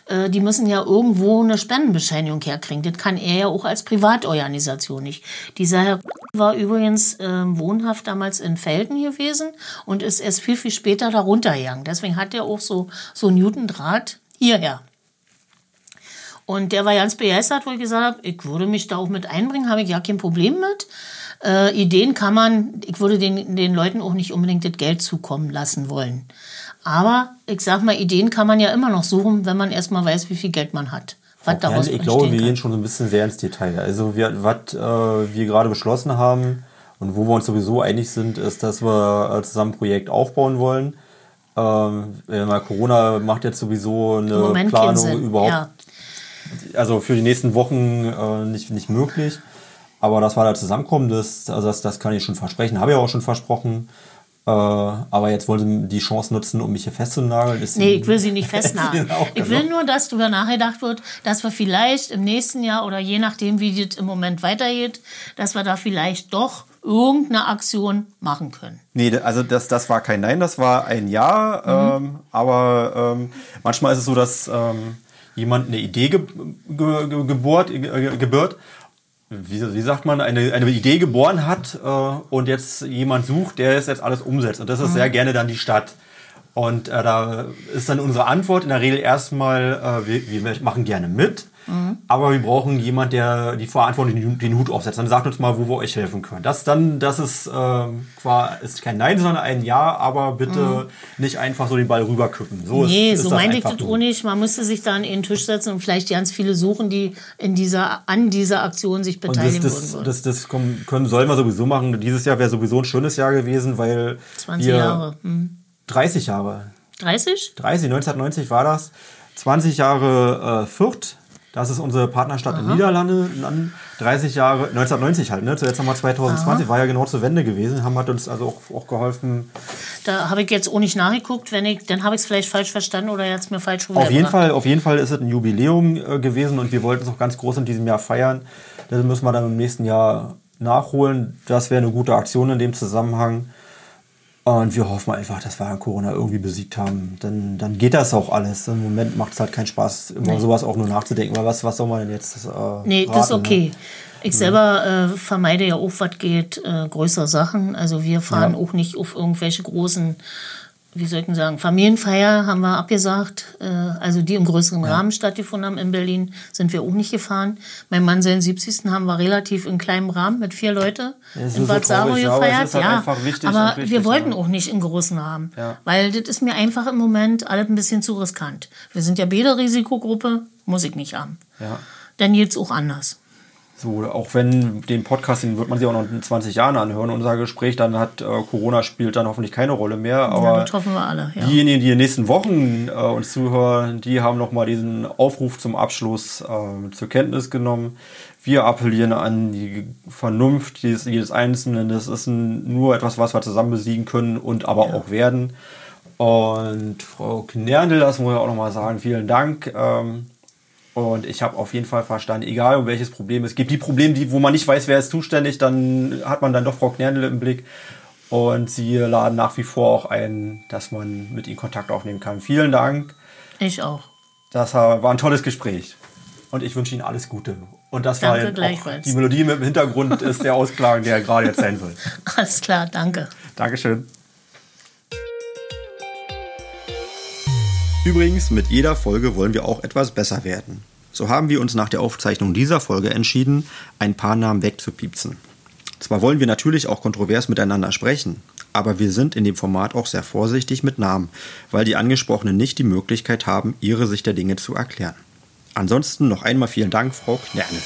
äh, die müssen ja irgendwo eine Spendenbescheinigung herkriegen. Das kann er ja auch als Privatorganisation nicht. Dieser Herr war übrigens äh, wohnhaft damals in Felden gewesen und ist erst viel, viel später darunter gegangen. Deswegen hat er auch so, so Newton-Draht hierher. Und der war ganz begeistert, wo ich gesagt habe, ich würde mich da auch mit einbringen, habe ich ja kein Problem mit. Äh, Ideen kann man, ich würde den, den Leuten auch nicht unbedingt das Geld zukommen lassen wollen. Aber ich sag mal, Ideen kann man ja immer noch suchen, wenn man erstmal weiß, wie viel Geld man hat. Was daraus ja, ich glaube, wir gehen schon so ein bisschen sehr ins Detail. Also, wir, was äh, wir gerade beschlossen haben und wo wir uns sowieso einig sind, ist, dass wir äh, zusammen ein Projekt aufbauen wollen. Ähm, Corona macht jetzt sowieso eine Planung überhaupt ja also für die nächsten Wochen äh, nicht, nicht möglich. Aber dass wir da zusammenkommen, das, also das, das kann ich schon versprechen. Habe ich auch schon versprochen. Äh, aber jetzt wollen sie die Chance nutzen, um mich hier festzunageln. Ist nee, ich will sie nicht festnageln. genau, ich will nur, dass darüber nachgedacht wird, dass wir vielleicht im nächsten Jahr oder je nachdem, wie das im Moment weitergeht, dass wir da vielleicht doch irgendeine Aktion machen können. Nee, also das, das war kein Nein, das war ein Ja. Mhm. Ähm, aber ähm, manchmal ist es so, dass ähm, jemand eine Idee ge ge ge geburt, ge gebürt, wie, wie, sagt man, eine, eine Idee geboren hat äh, und jetzt jemand sucht, der es jetzt alles umsetzt. Und das ist mhm. sehr gerne dann die Stadt. Und äh, da ist dann unsere Antwort in der Regel erstmal, äh, wir, wir machen gerne mit. Mhm. Aber wir brauchen jemanden, der die Verantwortung, den, den, Hut aufsetzt. Dann sagt uns mal, wo wir euch helfen können. Das dann, das ist, äh, ist kein Nein, sondern ein Ja, aber bitte mhm. nicht einfach so den Ball rüberkippen. So nee, ist, ist so meinte ich das auch nicht. Man müsste sich da an den Tisch setzen und vielleicht ganz viele suchen, die in dieser, an dieser Aktion sich beteiligen das, das, würden. Das, das, können, sollen wir sowieso machen. Dieses Jahr wäre sowieso ein schönes Jahr gewesen, weil 20 wir Jahre. Hm. 30 Jahre. 30? 30, 1990 war das. 20 Jahre äh, Fürth, das ist unsere Partnerstadt Aha. in Niederlande. 30 Jahre, 1990 halt, ne? Zuletzt nochmal 2020, Aha. war ja genau zur Wende gewesen, haben hat uns also auch, auch geholfen. Da habe ich jetzt auch nicht nachgeguckt, wenn ich, dann habe ich es vielleicht falsch verstanden oder jetzt mir falsch auf jeden Fall, Auf jeden Fall ist es ein Jubiläum äh, gewesen und wir wollten es auch ganz groß in diesem Jahr feiern. Das müssen wir dann im nächsten Jahr nachholen. Das wäre eine gute Aktion in dem Zusammenhang. Und wir hoffen einfach, dass wir Corona irgendwie besiegt haben. Dann, dann geht das auch alles. Im Moment macht es halt keinen Spaß, über nee. sowas auch nur nachzudenken. Weil was, was soll man denn jetzt? Äh, nee, raten, das ist okay. Ne? Ich selber äh, vermeide ja auch, was geht, äh, größere Sachen. Also wir fahren ja. auch nicht auf irgendwelche großen wie soll ich denn sagen, Familienfeier haben wir abgesagt. Äh, also die im größeren ja. Rahmen stattgefunden haben in Berlin, sind wir auch nicht gefahren. Mein Mann seinen 70. haben wir relativ in kleinem Rahmen mit vier Leuten in Bad so Saro gefeiert. Halt ja, aber wichtig, wir wollten ja. auch nicht in großen Rahmen, ja. weil das ist mir einfach im Moment alles ein bisschen zu riskant. Wir sind ja beide Risikogruppe, muss ich nicht haben. Dann geht's auch anders. So, auch wenn den Podcast, den wird man sich auch noch in 20 Jahren anhören, unser Gespräch, dann hat äh, Corona spielt dann hoffentlich keine Rolle mehr. Aber ja, das hoffen wir alle. Ja. Diejenigen, die in den nächsten Wochen äh, uns zuhören, die haben nochmal diesen Aufruf zum Abschluss äh, zur Kenntnis genommen. Wir appellieren an die Vernunft jedes, jedes Einzelnen. Das ist ein, nur etwas, was wir zusammen besiegen können und aber ja. auch werden. Und Frau Knerndl, das muss ich auch nochmal sagen, vielen Dank. Ähm, und ich habe auf jeden Fall verstanden, egal um welches Problem es gibt, die Probleme, die, wo man nicht weiß, wer ist zuständig, dann hat man dann doch Frau Knernle im Blick. Und sie laden nach wie vor auch ein, dass man mit ihnen Kontakt aufnehmen kann. Vielen Dank. Ich auch. Das war ein tolles Gespräch. Und ich wünsche Ihnen alles Gute. Und das danke war auch die Melodie mit dem Hintergrund ist der Ausklang, der gerade jetzt sein soll. Alles klar, danke. Dankeschön. Übrigens, mit jeder Folge wollen wir auch etwas besser werden. So haben wir uns nach der Aufzeichnung dieser Folge entschieden, ein paar Namen wegzupiepsen. Zwar wollen wir natürlich auch kontrovers miteinander sprechen, aber wir sind in dem Format auch sehr vorsichtig mit Namen, weil die Angesprochenen nicht die Möglichkeit haben, ihre Sicht der Dinge zu erklären. Ansonsten noch einmal vielen Dank, Frau Knerne.